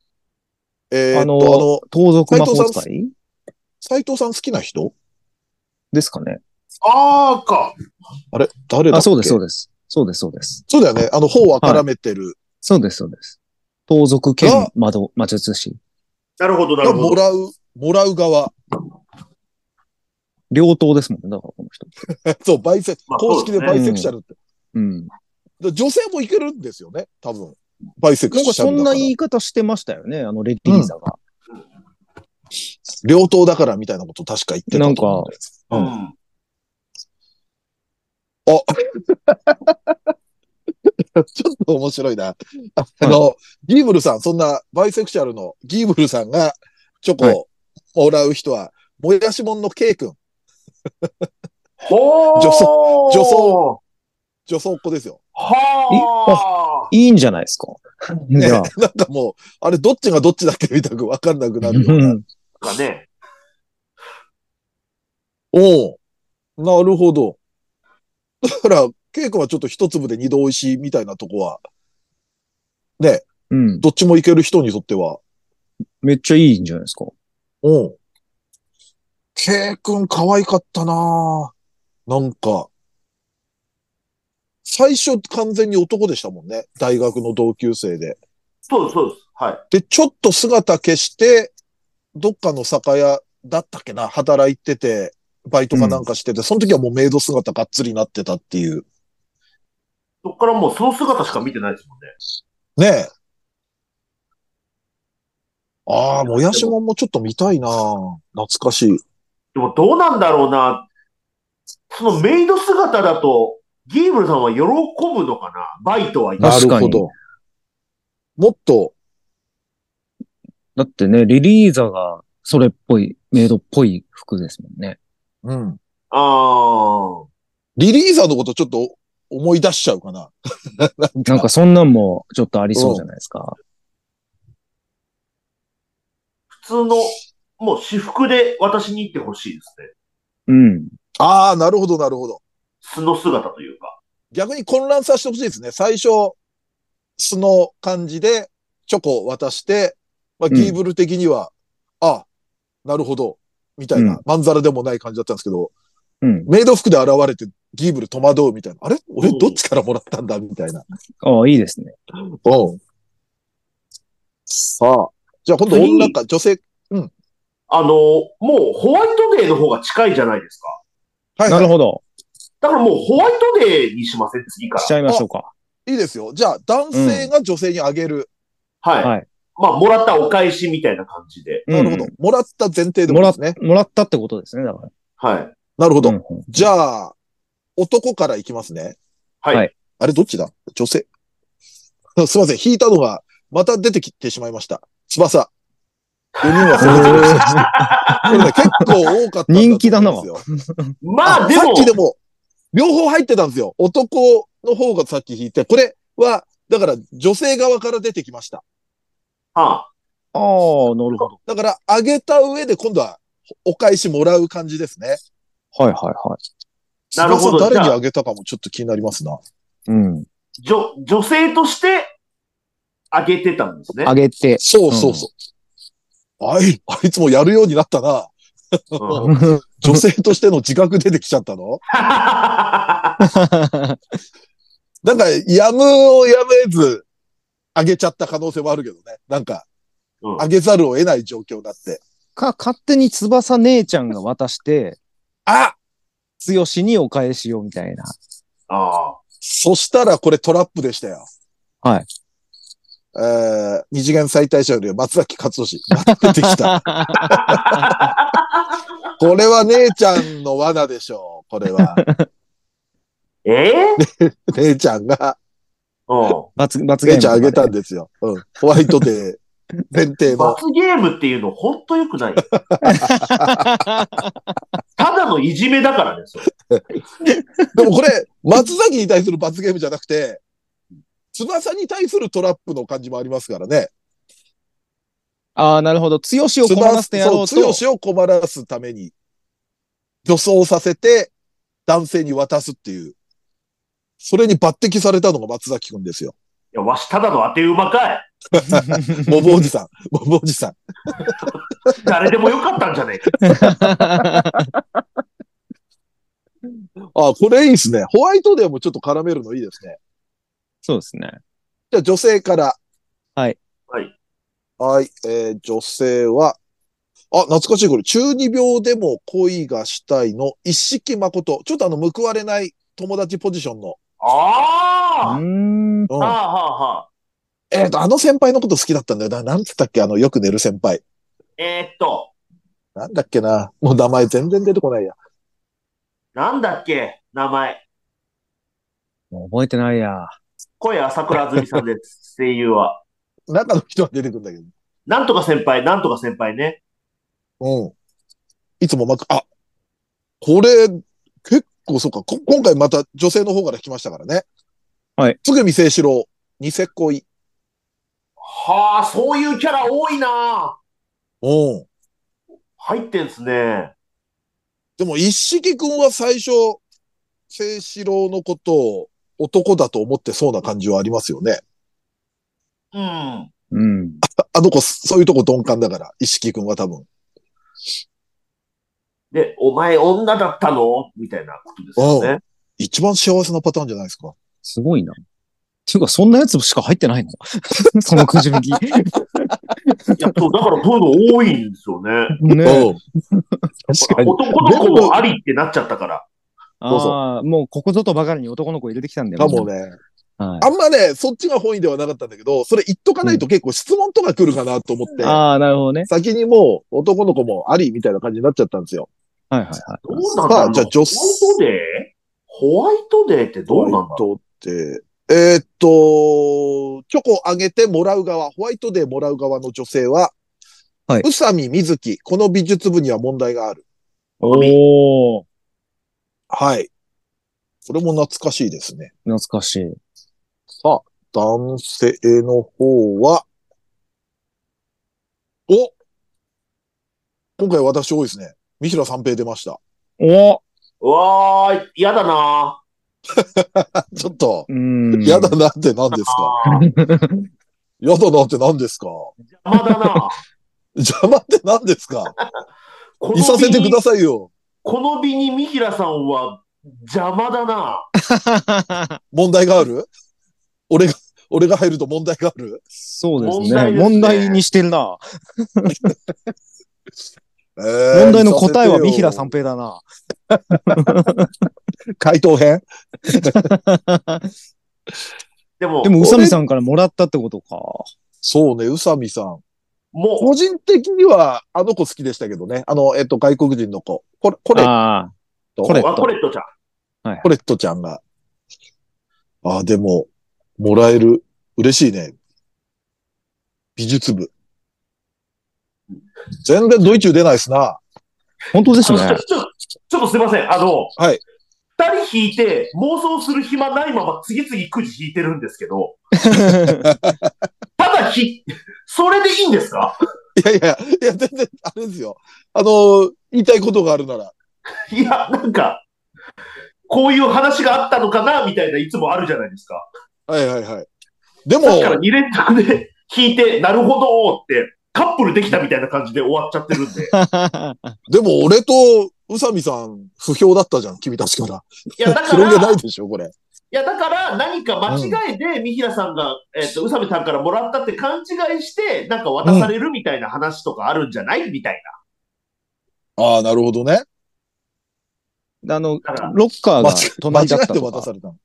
えっ、と、ああのの、盗賊魔法使い？斎藤さん好きな人？ですかね。ああ、か。あれ？誰だっけ？あ、そうです、そうです。そうです、そうです。そうだよね。あの、頬は絡めてる。そうです、そうです。盗賊兼が魔魔術師。なるほど、ながるほど。もらう、もらう側。両党ですもんね、だからこの人。そう、バイセク、まあ公式でバイセクシャルって。うん。で女性もいけるんですよね、多分。バイセクなんかそシャルだから。んな言い方してましたよね、あのレッリーザが。両党だからみたいなこと確か言ってたと思うんです。ううんん。ちょっと面白いな。あの、ギーブルさん、そんなバイセクシャルのギーブルさんがチョコをもらう人は、もやしもんの K 君、ほー女装女装女装っ子ですよ。はあ。いいんじゃないですか。ね、じゃあ。なんかもう、あれどっちがどっちだっけみたいなわかんなくなるような。うんかね。おおなるほど。だから、K 君はちょっと一粒で二度美味しいみたいなとこは、ね、うん。どっちもいける人にとっては、めっちゃいいんじゃないですか。うん。K 君可愛かったなぁなんか、最初完全に男でしたもんね。大学の同級生で。そうです、そうです。はい。で、ちょっと姿消して、どっかの酒屋だったっけな、働いてて、バイトかなんかしてて、その時はもうメイド姿がっつりなってたっていう。そっからもうその姿しか見てないですもんね。ねえ。ああ、もやしもんもちょっと見たいなぁ懐かしい。でもどうなんだろうな。そのメイド姿だと、ギーブルさんは喜ぶのかなバイトはな確かにるほど。もっと、だってね、リリーザがそれっぽい、メイドっぽい服ですもんね。うん。ああ。リリーザーのことちょっと思い出しちゃうかな。なんかなんかそんなんもちょっとありそうじゃないですか。普通の、もう私服で私に行ってほしいですね。うん。ああ、なるほど、なるほど。素の姿というか。逆に混乱させてほしいですね。最初、素の感じでチョコを渡して、まあ、うんギーブル的には、あなるほど、みたいな、うんまんざらでもない感じだったんですけど、うん。メイド服で現れてギーブル戸惑うみたいな。あれ？俺うんどっちからもらったんだ？みたいな。ああ、いいですね。うん。さあ。じゃあ今度次女か女性。あの、もうホワイトデーの方が近いじゃないですか。はい、はい。なるほど。だからもうホワイトデーにしません？次かしちゃいましょうか。いいですよ。じゃあ男性が女性にあげる。ら。はい。はい。まあ、もらったお返しみたいな感じで。なるほど。うんもらった前提でもですね。もらったってことですね、だから。はい。なるほど。じゃあ、男からいきますね。はい。はいあれどっちだ？女性 すいません。引いたのが、また出てきてしまいました。翼。4人はそれぞれでした。これね、結構多かった。人気だなまあ、でもさっ、きでも、両方入ってたんですよ。男の方がさっき引いて、これはだから、女性側から出てきました。はああ、なるほど。だから、あげた上で今度はお返しもらう感じですね。はいはいはい。なるほど誰にああげたかもちょっと気になりますな。うん。女、女性として、あげてたんですね。あげて。そうそうそう。あい、あいつもやるようになったな。うん女性としての自覚出てきちゃったの？なんか、やむをやめず、あげちゃった可能性もあるけどね。なんか、うんあげざるを得ない状況になって。か、勝手に翼姉ちゃんが渡して、あ強しにお返しをみたいな。ああ。そしたらこれトラップでしたよ。はい。えー、二次元最大者よりは松崎勝利。また出てきた。これは姉ちゃんの罠でしょう。これは。ええ 姉ちゃんが、うん。罰、罰ゲームちゃんあげたんですよ。うん。ホワイトデー、前提の。罰ゲームっていうのほんと良くない。ただのいじめだからですよ。でもこれ、松崎に対する罰ゲームじゃなくて、翼に対するトラップの感じもありますからね。ああ、なるほど。強しを困らせてやろうそう、と。強を困らすために、女装させて、男性に渡すっていう。それに抜擢されたのが松崎くんですよ。いや、わし、ただの当て馬かい。モブおじさん。モブおじさん。誰でもよかったんじゃねえか。あ、これいいですね。ホワイトデーもちょっと絡めるのいいですね。そうですね。じゃあ女性から。はい。はい。えー女性は、あ、懐かしいこれ。中二病でも恋がしたいの一式誠。ちょっとあの、報われない友達ポジションの。ああ、うーん。うんはあはあはあ。えっ、と、あの先輩のこと好きだったんだよな。なんつったっけ？あの、よく寝る先輩。えーっと、なんだっけな？もう名前全然出てこないや。なんだっけ？名前。もう覚えてないや。声朝倉あずみさんです。声優は。中の人は出てくるんだけど。なんとか先輩、なんとか先輩ね。うん。いつもまく、あ、これ、結構そうか。こ今回また女性の方から来ましたからね。はい。つぐみ清志郎、ニセ恋。はあ、そういうキャラ多いなうん。入ってんすね。でも、一色くんは最初、清志郎のことを男だと思ってそうな感じはありますよね。うん。うん。あの子、そういうとこ鈍感だから、一色くんは多分。で、お前女だったの？みたいなことですよね。一番幸せなパターンじゃないですか。すごいな。ていうか、そんなやつしか入ってないの？そのくじ引き。いや、そう、だからそういうの多いんですよね。ねうん。確かに。男の子もありってなっちゃったから。ああ、もうここぞとばかりに男の子入れてきたんだよ。かもね。はい。あんまね、そっちが本意ではなかったんだけど、それ言っとかないと結構質問とか来るかなと思って、ああ、なるほどね。先にもう男の子もありみたいな感じになっちゃったんですよ。はいはいはい。どうなんだろう？さあじゃあ女ホワイトデー？ホワイトデーってどうなんだろホワイトって、えーっと、チョコあげてもらう側、ホワイトデーもらう側の女性は、はい宇佐美瑞希、この美術部には問題がある。おー、はい。これも懐かしいですね。懐かしい。さあ、男性の方は、お今回私多いですね。三平三平出ました。おう。うわー、嫌だな ちょっと、うん。嫌だなって何ですか？嫌だなって何ですか？邪魔だな 邪魔って何ですか？こいさせてください。よ。この美に三平さんは邪魔だな問題がある？俺が、俺が入ると問題がある？そうですね。問題ですね問題にしてるな。えー問題の答えは三平さ三平だな。回答編？でも、でも、宇佐美さんからもらったってことか。そうね、宇佐美さん。も個人的には、あの子好きでしたけどね。あの、えっと、外国人の子。これ、これ、これコレットちゃん。コレットちゃんが。ああ、でも、もらえる。嬉しいね。美術部。全然ドイツ出ないっすな。あ、本当ですね。ちょちょっとすいません。あの、はい。二人引いて妄想する暇ないまま次々くじ引いてるんですけど、ただひ、それでいいんですか？いやいや、いや、全然、あれですよ。あの、言いたいことがあるなら。いや、なんか、こういう話があったのかなみたいないつもあるじゃないですか。はいはいはい。でも、だから2連続で引いて、なるほどって、カップルできたみたいな感じで終わっちゃってるんで。でも俺と宇佐美さん不評だったじゃん、君たちから。いや、だか広げなら、いいでしょ、これ。や、だから何か間違いで、三平さんが、えっと、宇佐美さんからもらったって勘違いして、なんか渡されるみたいな話とかあるんじゃないみたいああ、なるほどね。あのロッカーが間違間違えて隣だったとか。渡されたの。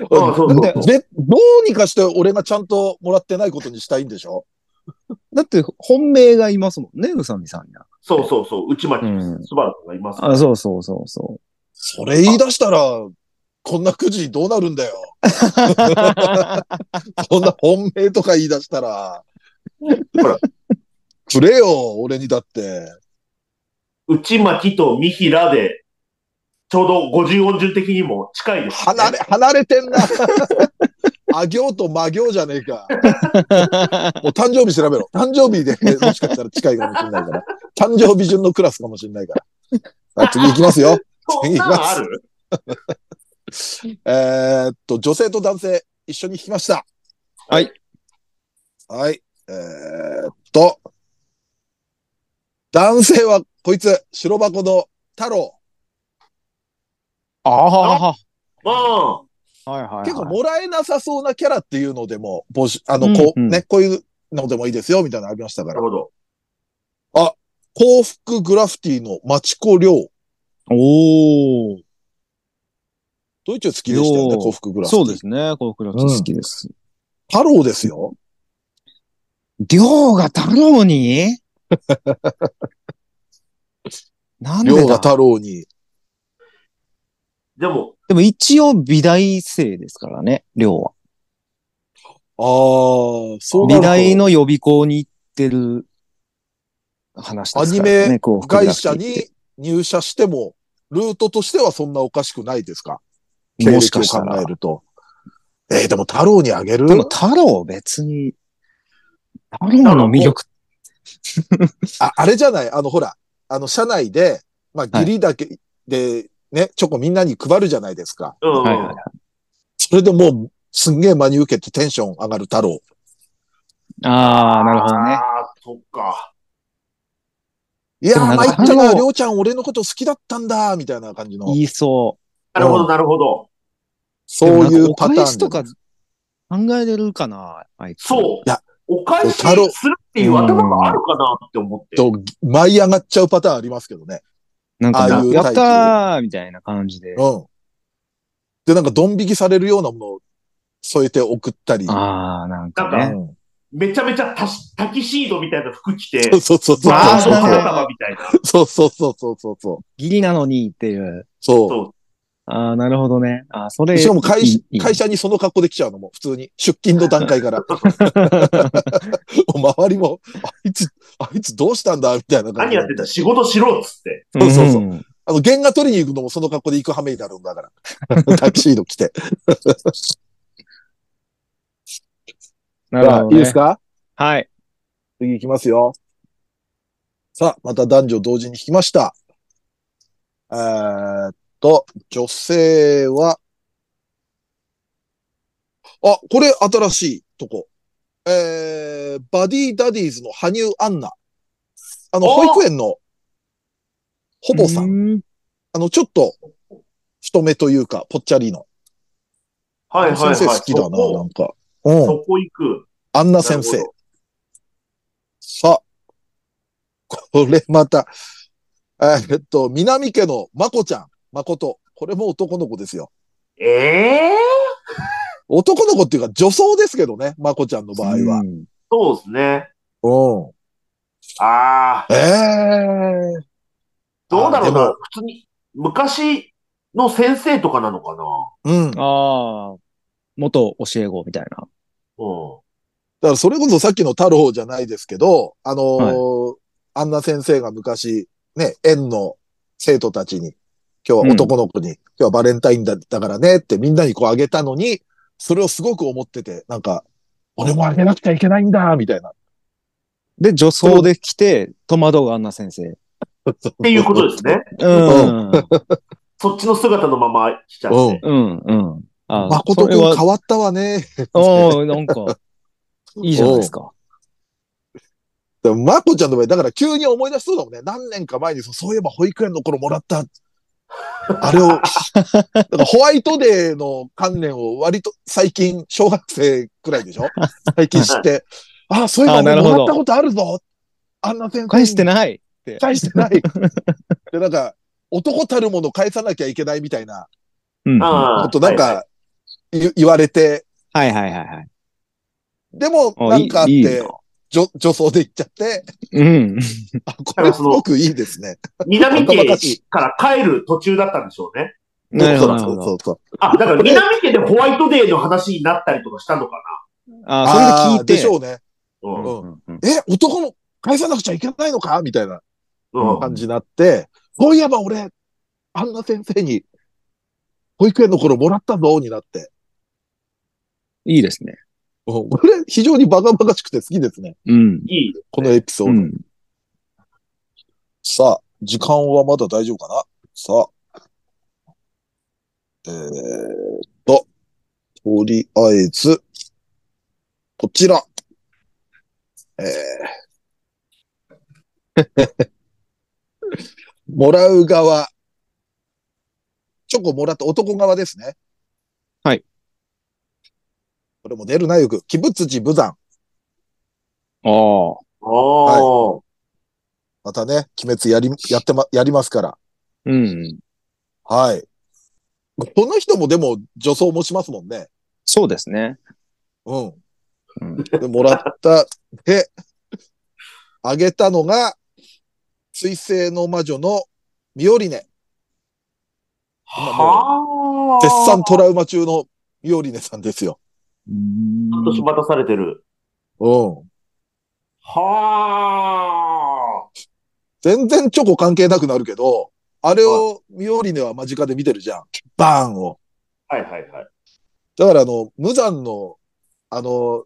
うんそうそうで、でどうにかして俺がちゃんともらってないことにしたいんでしょ？だって本命がいますもんね、宇佐美さんには。そうそうそう、内巻うんスバルがいますからあ、そうそうそうそそれ言い出したら、こんなくじどうなるんだよ。こんな本命とか言い出したら。ほらくれよ、俺にだって。内巻と三平で、ちょうど50音順的にも近いです、ね。離れ、離れてんな。あ行と魔行じゃねえか。う。もう誕生日調べろ。誕生日でもしかしたら近いかもしれないから。誕生日順のクラスかもしれないから。はい次行きますよ。そんなんある？えーっと、女性と男性一緒に弾きました。はい。はい。えーっと、男性はこいつ、白箱の太郎。ああ、うん。はいはいはい。結構もらえなさそうなキャラっていうのでも、募集、あの、うんこう、うんね、こういうのでもいいですよ、みたいなのありましたから。なるほど。幸福グラフィティの町子亮。おー。ドイツ好きでしたよね、亮幸福グラフィティ。そうですね。このクラフ好きです。太郎ですよ。量が太郎に？なんで亮がだ太郎に。でも、でも一応美大生ですからね、量は。ああ、そう美大の予備校に行ってる話ですからね、アニメ会社に入社しても、ルートとしてはそんなおかしくないですか？経もしかしたらえ。ると。えーでも太郎にあげる？でも太郎別に、太郎の魅力、あ、あれじゃない？あの、ほら、あの、社内で、まあ、義理だけで、ね、チョコみんなに配るじゃないですか。うん。はいはいはいそれでもう、すんげえ真に受けてテンション上がる太郎。ああ、なるほどね。ああ、そっか。いやー、参ったな、りょうちゃん俺のこと好きだったんだ、みたいな感じの。言いそなるほど、なるほど。そういうパターンで。お返しとか考えれるかな、あいつ。そう。いやお返しす太郎るっていう頭があるかなって思って。と、舞い上がっちゃうパターンありますけどね。なんかああいうタイプやったーみたいな感じで。うん。で、なんかドン引きされるようなものを添えて送ったり。ああ、なんかなんね。うんめちゃめちゃタシタキシードみたいな服着て、そうそうそうそう。あーそう花束みたいな。そうそうそうそうそうそう。ギリなのにっていう。そう。そう。ああ、なるほどね。ああ、それ。しかも会いい会社にその格好で来ちゃうのも、普通に。出勤の段階から。周りも、あいつ、あいつどうしたんだみたいな感じで何やってた仕事しろっつって。そうそうそんあの、原画取りに行くのもその格好で行く羽目になるんだから。タキシード着て。なるほど、ね。いいですか？はい。次行きますよ。さあ、また男女同時に引きました。えーっと、女性は、あ、これ新しいとこ。えー、バディダディーズの羽生アンナ。あの、お保育園の、ほぼさん。ん。あの、ちょっと、太めというか、ぽっちゃりの。はいはいはい。先生好きだな、なんか。うん。そこ行く。アンナ先生。さあ、これまた、えーっと、南家のまこちゃん、まこと。これも男の子ですよ。ええ男の子っていうか女装ですけどね、まこちゃんの場合は。うんそうですね。うん。ああ、ええどうだろうな。普通に、昔の先生とかなのかな。うん。だかああ、元教え子みたいな。うん。らそれこそさっきの太郎じゃないですけど、あのーアンナ先生が昔、ね、園の生徒たちに、今日は男の子に、今日はバレンタインだだからねってみんなにこうあげたのに、それをすごく思ってて、なんか、俺もあげなくちゃいけないんだ、みたいな。で、女装で来て、戸惑うアンナ先生。っていうことですね。うん。そっちの姿のまま来ちゃって。うん、うん。あ誠それはくん変わったわね。ああ、なんか、いいじゃないですか。でもまこちゃんの場合、だから急に思い出しそうだもんね。何年か前にそうそういえば保育園の頃もらった。あれを、だからホワイトデーの観念を割と最近、小学生くらいでしょ？最近知って、あ、そういえば俺あなるほどもらったことあるぞ。あんな先生に返してない。返してない。で、なんか、男たるもの返さなきゃいけないみたいなうん。はああことなんか、はい言言われて、いはいはいはい。でも、あなんかあっていい女女装で行っちゃって、うん。あ、これすごくいいですね。南家から帰る途中だったんでしょうね。なるほど、なるそう。そうそう。あ、だから南家でホワイトデーの話になったりとかしたのかああ、それで聞いて。でしょうね。な。うん。うんうんうんえ、男も返さなくちゃいけないのか？みたいなうん。感じになって、そういえば俺、あんな先生に、保育園の頃もらったぞ、になって。いいですね。うんこれ、非常にバカバカしくて好きですね。うん。いい。このエピソード。うん。さあ、時間はまだ大丈夫かな？さあ。えーっと、とりあえず、こちら。えー もらう側。チョコもらった男側ですね。はい。これも出るな、よく。鬼物寺武山。ああ。ああ。またね、鬼滅やり、やってま、やりますから。うん。はい。この人もでも女装もしますもんね。そうですね。うん。うん。で、もらった、で、あげたのが、水星の魔女のミオリネ。はあ。絶賛トラウマ中のミオリネさんですよ。半年待たされてる。うん。はあ。全然チョコ関係なくなるけど、あれをミオリネは間近で見てるじゃん。バーンを。はいはいはい。だからあの、無残の、あの、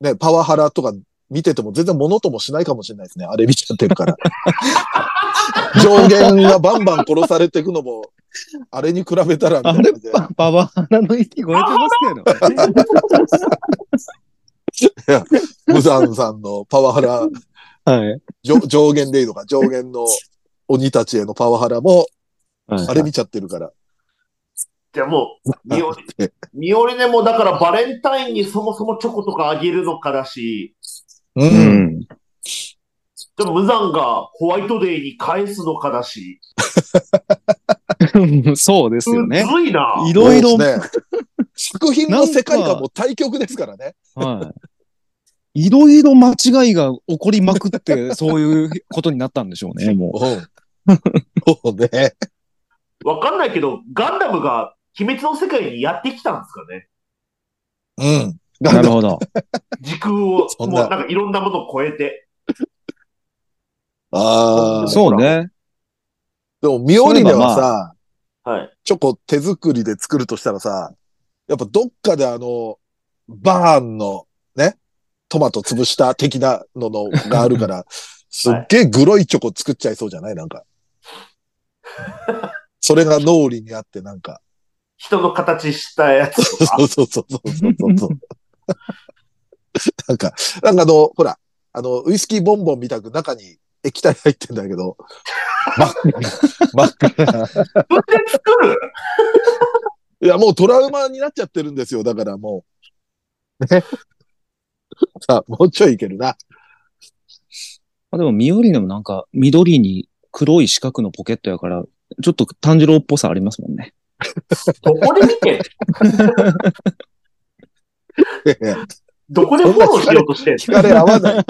ね、パワハラとか見てても全然物ともしないかもしれないですね。あれ見ちゃってるから。上限がバンバン殺されていくのも、あれに比べたらみたいな感じで、パパワハラの域超えてますけど。無残さんのパワハラ、はい。上上限でいいのか、上限の鬼たちへのパワハラも、あれ見ちゃってるから。じゃあもう、ミオリ、ミオリネもだからバレンタインにそもそもチョコとかあげるのかだし、う。うんん。でも無残がホワイトデーに返すのかだし、そうですよね。むずいな。いろいろ、ね。作品の世界観も対極ですからね。はい。いろいろ間違いが起こりまくって、そういうことになったんでしょうね、もうん。そうね。わかんないけど、ガンダムが鬼滅の世界にやってきたんですかね。うん。う。なるほど。時空を、もうなんかいろんなものを超えて。ああ。そうね。でも、ミオリネはさ、はい。チョコ手作りで作るとしたらさ、やっぱどっかであの、バーンのね、トマト潰した的なののがあるから、すっげえグロいチョコ作っちゃいそうじゃない？なんか。それが脳裏にあってなんか。人の形したやつとか。そうそうそうそうそうそう。なんか、なんかあの、ほら、あの、ウイスキーボンボンみたく中に液体入ってんだけど、真っ真っ暗自分で作るいや、もうトラウマになっちゃってるんですよ。だからもう。ね。さあ、もうちょいいけるな。あでも、ミオリネもなんか、緑に黒い四角のポケットやから、ちょっと炭治郎っぽさありますもんね。どこで見て どこでフォローしようとしてん惹かれ合わない。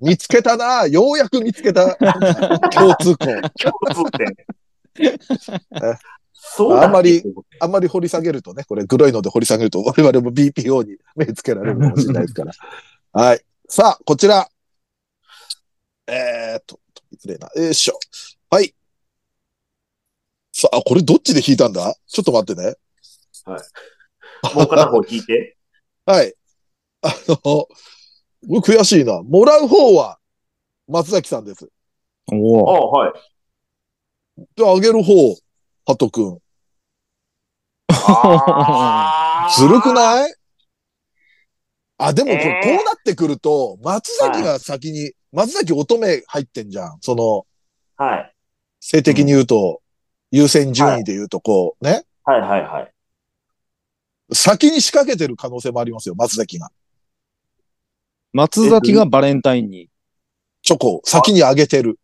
見つけたな。ようやく見つけた。共通項。の共通点。そうだあんまりあんまり掘り下げるとね、これ黒いので掘り下げると我々も BPO に目つけられるかもしれないですから。はい。さあ、こちら。えーっと、失礼な。よいしょ。はい。さあ、これどっちで引いたんだ？ちょっと待ってね。もう片方聞いて。はい。あの、悔しいな。もらう方は松崎さんです。あおお。はい。で、あげる方、ハトくん。あーずるくない？あ、でもこれ、えーこうなってくると、松崎が先に、松崎乙女入ってんじゃん。その、はい。性的に言うと、優先順位で言うと、こう、ね。はいはいはい。先に仕掛けてる可能性もありますよ、松崎が。松崎がバレンタインに。チョコを先にあげてる。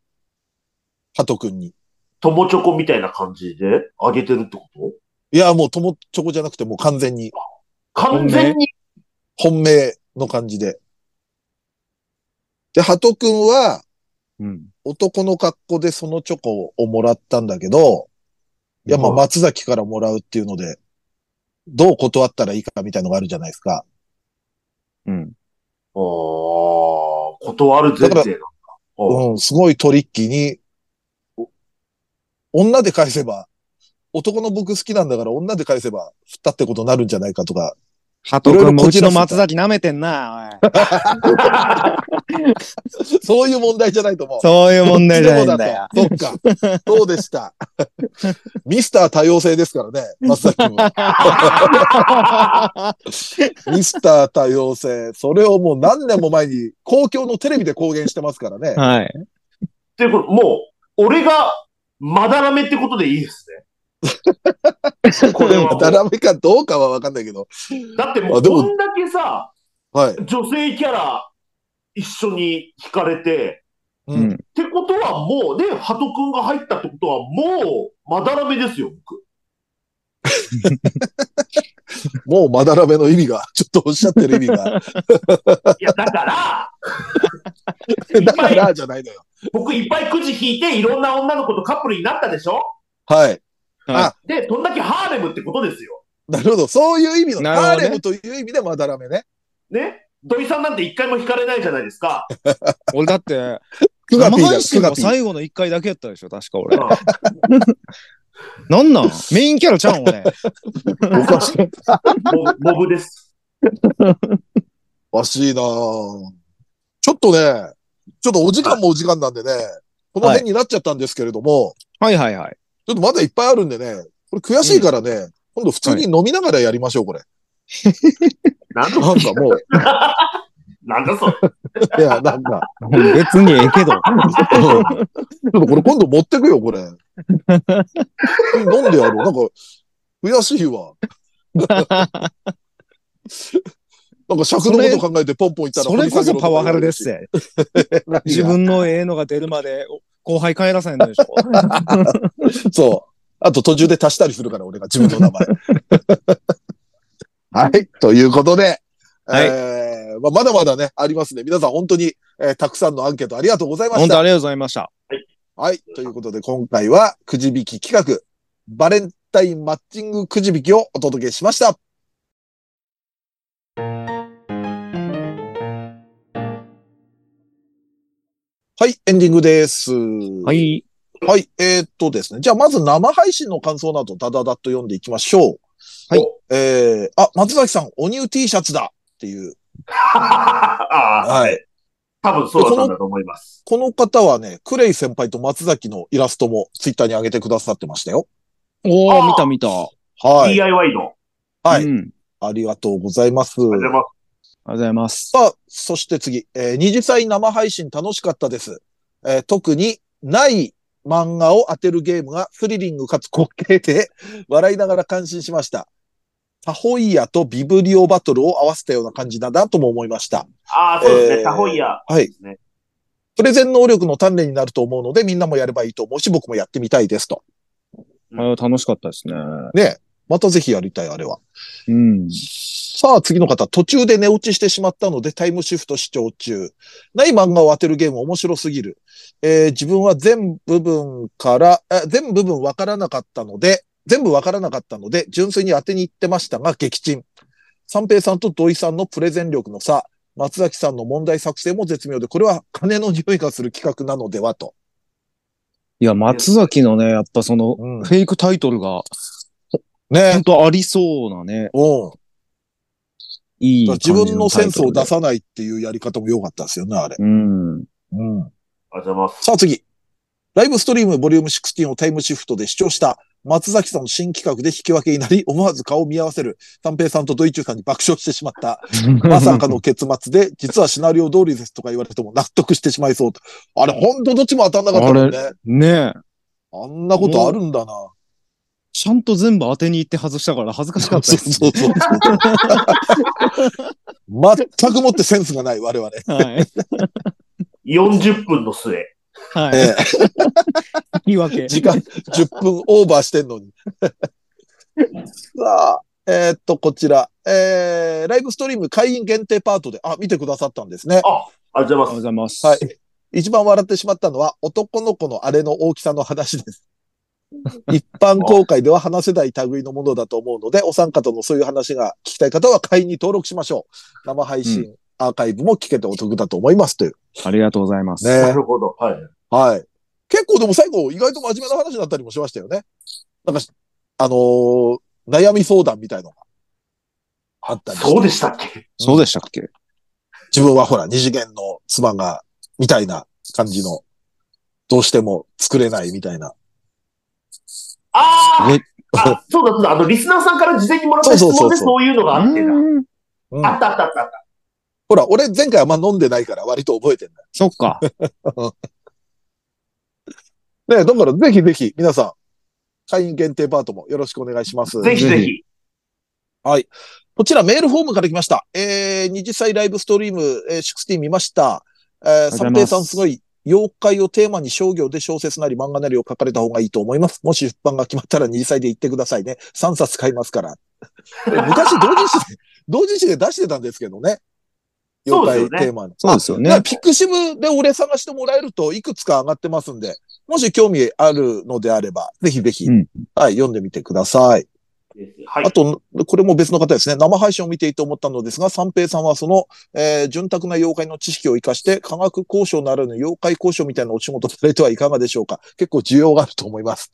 ハトくんに。友チョコみたいな感じであげてるってこと？いや、もう友チョコじゃなくて、もう完全に完全に？本命？の感じで。で、ハトくんは、うん。男の格好でそのチョコをもらったんだけど、いや、まあ、はい松崎からもらうっていうので、どう断ったらいいかみたいのがあるじゃないですか。うん。ああ、断る前提なんだ。うん、すごいトリッキーに、女で返せば、男の僕好きなんだから女で返せば、振ったってことになるんじゃないかとか、ハト君もうちの松崎舐めてんな、おい。そういう問題じゃないと思う。そういう問題じゃないんだよ。そっか。そうでした。ミスター多様性ですからね、松崎君は。ミスター多様性。それをもう何年も前に公共のテレビで公言してますからね。はい。っていうこと、もう、俺が、まだらめってことでいいですね。これはもうダラメかどうかはわかんないけど。だってもう、こんだけさ、はい。女性キャラ一緒に惹かれて、う。うんん。ってことはもう、ね、ハト君が入ったってことは、もう、まだらめですよ、僕。もうまだらめの意味が、ちょっとおっしゃってる意味が。いや、だから、だからじゃないのよ。僕いっぱいくじ引いて、いろんな女の子とカップルになったでしょ？はい。あで、どんだけハーレムってことですよ。なるほど。そういう意味の、ねハーレムという意味でまだらめね。ね？土井さんなんて一回も引かれないじゃないですか。俺だって、生配信もクガピー。最後の一回だけやったでしょ、確か俺。う んなんなん？メインキャラちゃうん俺。おかしい。モ ブモブです。おかしいなぁちょっとね、ちょっとお時間もお時間なんでね、この辺になっちゃったんですけれども、はいはいはい。ちょっとまだいっぱいあるんでね、これ悔しいからね、今度普通に飲みながらやりましょう、これ。なんだなんかもう、なんだそれ。いや、なんか、別にええけど。うんちょっとこれ今度持ってくよ、これ。飲んでやろう。なんか、悔しいわ。なんか尺のこと考えてポンポンいったらそれこそパワハラですよ。ぜ。自分のええのが出るまで後輩帰らせんのでしょ。そう。あと途中で足したりするから、俺が自分の名前。はい。ということで、はいえーまあ、まだまだね、ありますね。皆さん本当に、えーたくさんのアンケートありがとうございました。本当ありがとうございました。はい。ということで、今回はくじ引き企画、バレンタインマッチングくじ引きをお届けしました。はい、エンディングです。は。い。はい、えーっとですね。じゃあ、まず生配信の感想など、ダダダッと読んでいきましょう。はいえー、あ、松崎さん、おニュー T シャツだっていう。はい。多分そうだったんだと思います。この方はね、クレイ先輩と松崎のイラストもツイッターに上げてくださってましたよ。おー見た見た。はい。DIY の。はい。うん。ありがとうございます。ありがとうございます。ありがとうございます。さあ、そして次、えー二次祭生配信楽しかったです。えー特にない漫画を当てるゲームがスリリングかつ滑稽で 笑いながら感心しました。タホイヤとビブリオバトルを合わせたような感じだなとも思いました。ああ、そうですね。えータホイヤ。はい。ねプレゼン能力の鍛錬になると思うのでみんなもやればいいと思うし僕もやってみたいですと。あ楽しかったですね。ねまたぜひやりたい、あれは。うん。さあ、次の方、途中で寝落ちしてしまったのでタイムシフト視聴中。ない漫画を当てるゲーム面白すぎる。えー自分は全部分から、え全部分わからなかったので、全部わからなかったので、純粋に当てに行ってましたが、撃沈。三平さんと土井さんのプレゼン力の差、松崎さんの問題作成も絶妙で、これは金の匂いがする企画なのではと。いや、松崎のね、やっぱその、うんフェイクタイトルが、ね本。当ありそうなね、うん。いい感じ自分のセンスを出さないっていうやり方も良かったですよね、あれ。うん。うん。ありがとうございます。さあ次。ライブストリームボリューム16をタイムシフトで視聴した松崎さんの新企画で引き分けになり、思わず顔を見合わせる三平さんとドイチューさんに爆笑してしまった。まさかの結末で、実はシナリオ通りですとか言われても納得してしまいそうと。あれ、ほんとどっちも当たんなかったもんね。ねえ。あんなことあるんだな。ちゃんと全部当てに行って外したから恥ずかしかったです。そうそうそう。全くもってセンスがない、我々。はい。40分の末。はい。え引き分けえ。時間10分オーバーしてんのに。さあ、えーっと、こちら、えー、ライブストリーム会員限定パートで、あ、見てくださったんですね。ありがとうございありがとうございます。はい。一番笑ってしまったのは、男の子のあれの大きさの話です。一般公開では話せない類のものだと思うので、お三方のそういう話が聞きたい方は会員に登録しましょう。生配信、アーカイブも聞けてお得だと思いますという。ありがとうございます。ね。なるほど。はい。はい。結構でも最後、意外と真面目な話だったりもしましたよね。なんか、あのー悩み相談みたいのがあったりそうでしたっけ？そうでしたっけ？自分はほら、二次元の妻が、みたいな感じの、どうしても作れないみたいな。ああ、そうだそうだ。あの、リスナーさんから事前にもらった質そうそうそうそう問でそういうのがあってな。うんうんあったあったあったあった。ほら、俺前回あんま飲んでないから割と覚えてんだそっか。よ。ねだからぜひぜひ皆さん、会員限定パートもよろしくお願いします。ぜひぜひ。こちらメールフォームから来ました。えー、二次祭ライブストリーム、えー、16見ました。えー、三平さんすごい、妖怪をテーマに商業で小説なり漫画なりを書かれた方がいいと思います。もし出版が決まったら二次祭で言ってくださいね。3冊買いますから。昔同時誌で、同時誌で出してたんですけどね。妖怪テーマの。そうですよだからね。ピクシブで俺探してもらえるといくつか上がってますんで、もし興味あるのであれば、ぜひぜひ、うんはい、読んでみてください。はいあ。と、これも別の方ですね。生配信を見ていて思ったのですが、三平さんはその、えー、潤沢な妖怪の知識を活かして、科学交渉ならぬ妖怪交渉みたいなお仕事されてはいかがでしょうか？結構需要があると思います。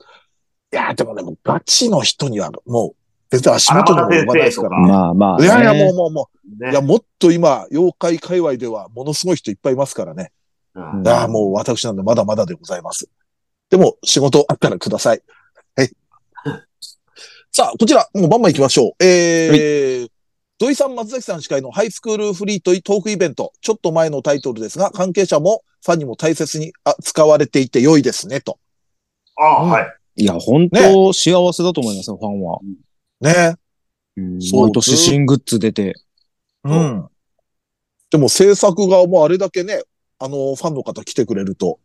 いやー、でもね、もうガチの人には、もう、全然足元にも及ばないですから。まあまあ、ね。いやいや、もうもうもう、ねいや、もっと今、妖怪界隈ではものすごい人いっぱいいますからね。うんいやー、もう私なんでまだまだでございます。でも、仕事あったらください。はい。さあ、こちら、もうバンバン行きましょう。えー、土井さん、松崎さん司会のハイスクールフリートトークイベント。ちょっと前のタイトルですが、関係者もファンにも大切にあ使われていて良いですね、と。あーはい。いや、本当幸せだと思いますよ、ファンは。ね。うんそう毎年新グッズ出て。うん。でも制作側もあれだけね、あの、ファンの方来てくれると、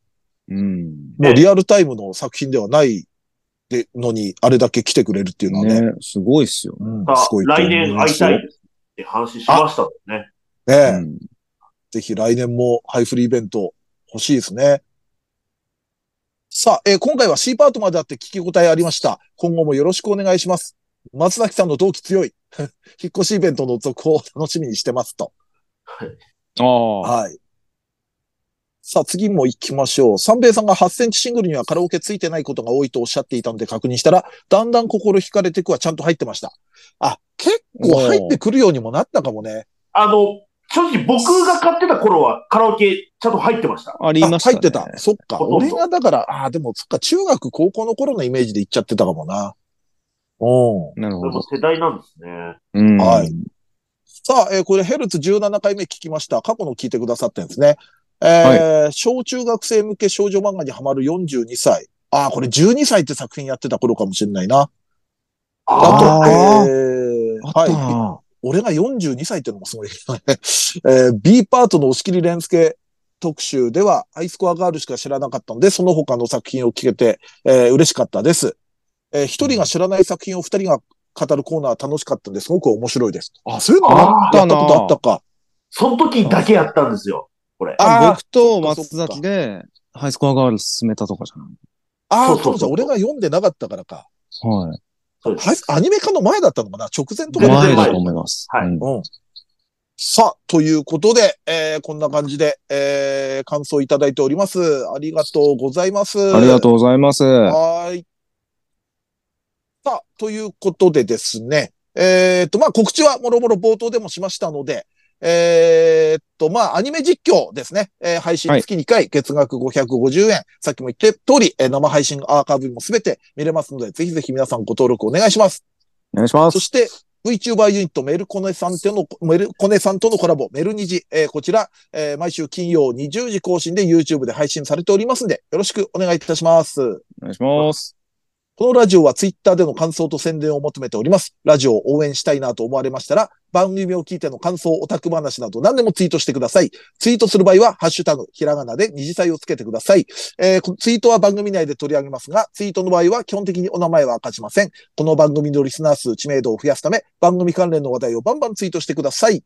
うん。もうリアルタイムの作品ではないでのに、あれだけ来てくれるっていうのはね、ね、すごいっすよ。うんすごい来年会いたいって話しましたもんね。ねえ、うんぜひ来年もハイフリーイベント欲しいですね。さあ、えー今回は C パートまであって聞き応えありました。今後もよろしくお願いします。松崎さんの同期強い。引っ越しイベントの続報を楽しみにしてますと。ああ。はい。さあ、次も行きましょう。三平さんが8センチシングルにはカラオケついてないことが多いとおっしゃっていたので確認したら、だんだん心惹かれてくはちゃんと入ってました。あ、結構入ってくるようにもなったかもね。あの、正直僕が買ってた頃はカラオケちゃんと入ってました。ありました、ね。あ入ってた。そっか。俺がだから、ああ、でもそっか、中学、高校の頃のイメージで行っちゃってたかもな。うん。なるほど。世代なんですね。うん。はいさあ、えーこれヘルツ17回目聞きました。過去の聞いてくださってんですね。えー小中学生向け少女漫画にハマる42歳。ああ、これ12歳って作品やってた頃かもしれないな。ああと、えーあったはい。な。俺が42歳ってのもすごい。えー B パートの押切蓮介特集では、アイスコアガールしか知らなかったので、その他の作品を聞けて、えー嬉しかったです。えー一人が知らない作品を二人が語るコーナー楽しかったんですごく面白いです。あ、そういうのあったことあったか。その時だけやったんですよ。これ。あー僕と松崎で、ハイスコアガール進めたとかじゃない？ああ、そうじゃん俺が読んでなかったからか。はい。アニメ化の前だったのかな？直前とか前だと思います。はいうんうん。さあ、ということで、えーこんな感じで、えー感想いただいております。ありがとうございます。ありがとうございます。はーい。さあ、ということでですね、えっ、と、まあ、告知はもろもろ冒頭でもしましたので、えっと、まあ、アニメ実況ですね。えー配信はい月2回、月額550円。さっきも言った通り、えー生配信アーカイブもすべて見れますので、ぜひぜひ皆さんご登録お願いします。お願いします。そして、VTuber ユニットメルコネさんとの、メルコネさんとのコラボ、メルニジ、えーこちら、えー毎週金曜20時更新で YouTube で配信されておりますので、よろしくお願いいたします。お願いします。このラジオはツイッターでの感想と宣伝を求めております。ラジオを応援したいなと思われましたら、番組を聞いての感想、オタク話など何でもツイートしてください。ツイートする場合は、ハッシュタグ、ひらがなで二次祭をつけてください。えーツイートは番組内で取り上げますが、ツイートの場合は基本的にお名前は明かしません。この番組のリスナー数、知名度を増やすため、番組関連の話題をバンバンツイートしてください。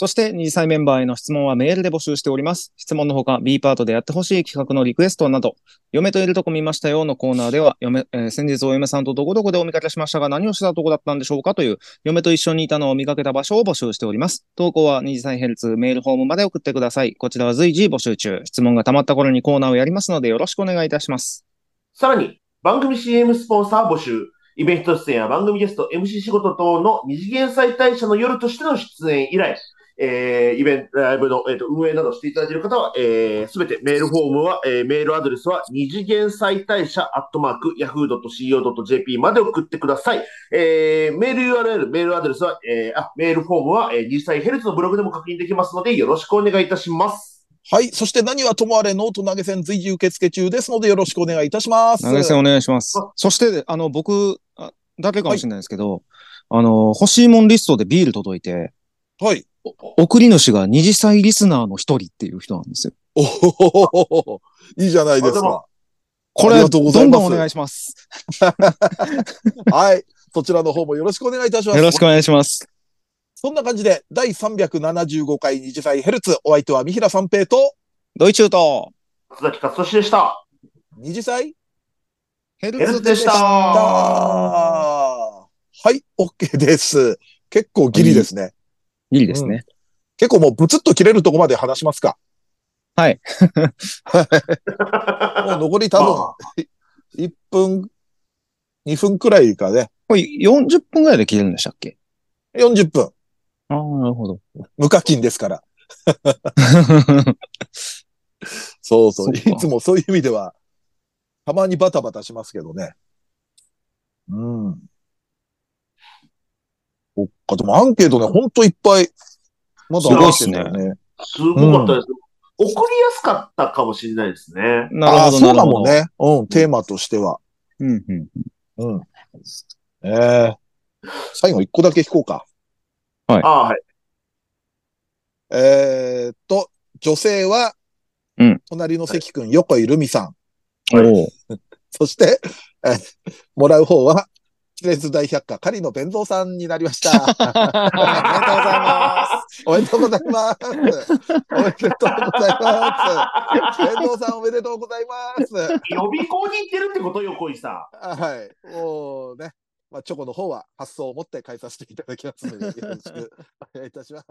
そして、二次祭メンバーへの質問はメールで募集しております。質問のほか、B パートでやってほしい企画のリクエストなど、嫁といるとこ見ましたよのコーナーでは、嫁、えー先日お嫁さんとどこどこでお見かけしましたが、何をしたとこだったんでしょうかという、嫁と一緒にいたのを見かけた場所を募集しております。投稿は二次祭ヘルツメールフォームまで送ってください。こちらは随時募集中。質問が溜まった頃にコーナーをやりますので、よろしくお願いいたします。さらに、番組 CM スポンサー募集、イベント出演や番組ゲスト、MC 仕事等の二次元再大社の夜としての出演以来、えー、イベント、ライブの、えーと運営などしていただいている方は、えー、すべてメールフォームは、えー、メールアドレスは二次元再大社アットマーク yahoo.co.jp まで送ってください。えー、メール URL、メールアドレスは、えー、あ、メールフォームは、えー、二次祭ヘルツのブログでも確認できますので、よろしくお願いいたします。はい。そして何はともあれノート投げ銭随時受付中ですので、よろしくお願いいたします。投げ銭お願いしますあ。そして、あの、僕だけかもしれないですけど、あの、欲しいもんリストでビール届いて、はい。送り主が二次妻リスナーの一人っていう人なんですよ。おほほほほほいいじゃないですか。これ、どんどんお願いします。はい。そちらの方もよろしくお願いいたします。よろしくお願いします。そんな感じで、第375回二次祭ヘルツ、お相手は三平三平と、ドイチューと、松崎勝利でした。二次祭ヘルツでした。はい、OK です。結構ギリですね。いいですね。結構もうブツッと切れるとこまで話しますか。はい。もう残り多分、ま1分、2分くらいかね。これ40分ぐらいで切れるんでしたっけ？40分。ああ、なるほど。無課金ですから。そうそう。いつもそういう意味では、たまにバタバタしますけどね。うん。か、でもアンケートね、ほんといっぱい、まだすごいっすね。すごかったです。送りやすかったかもしれないですね。なるほど、ああそう。かもね。うん、テーマとしては。うん、うん。うん。ええ最後一個だけ引こうか。ああ、はい。えーっと、女性は、うん隣の関君、横井留美さん。おう そして、えーもらう方は、キレズ大百科、狩野弁蔵さんになりました。おめでとうございます。おめでとうございます。おめでとうございます。弁蔵さんおめでとうございます。予備校に行ってるってことよ、小井さん。はい。もうね、まあ、チョコの方は発送を持って返させていただきますので、よろしくお願いいたします。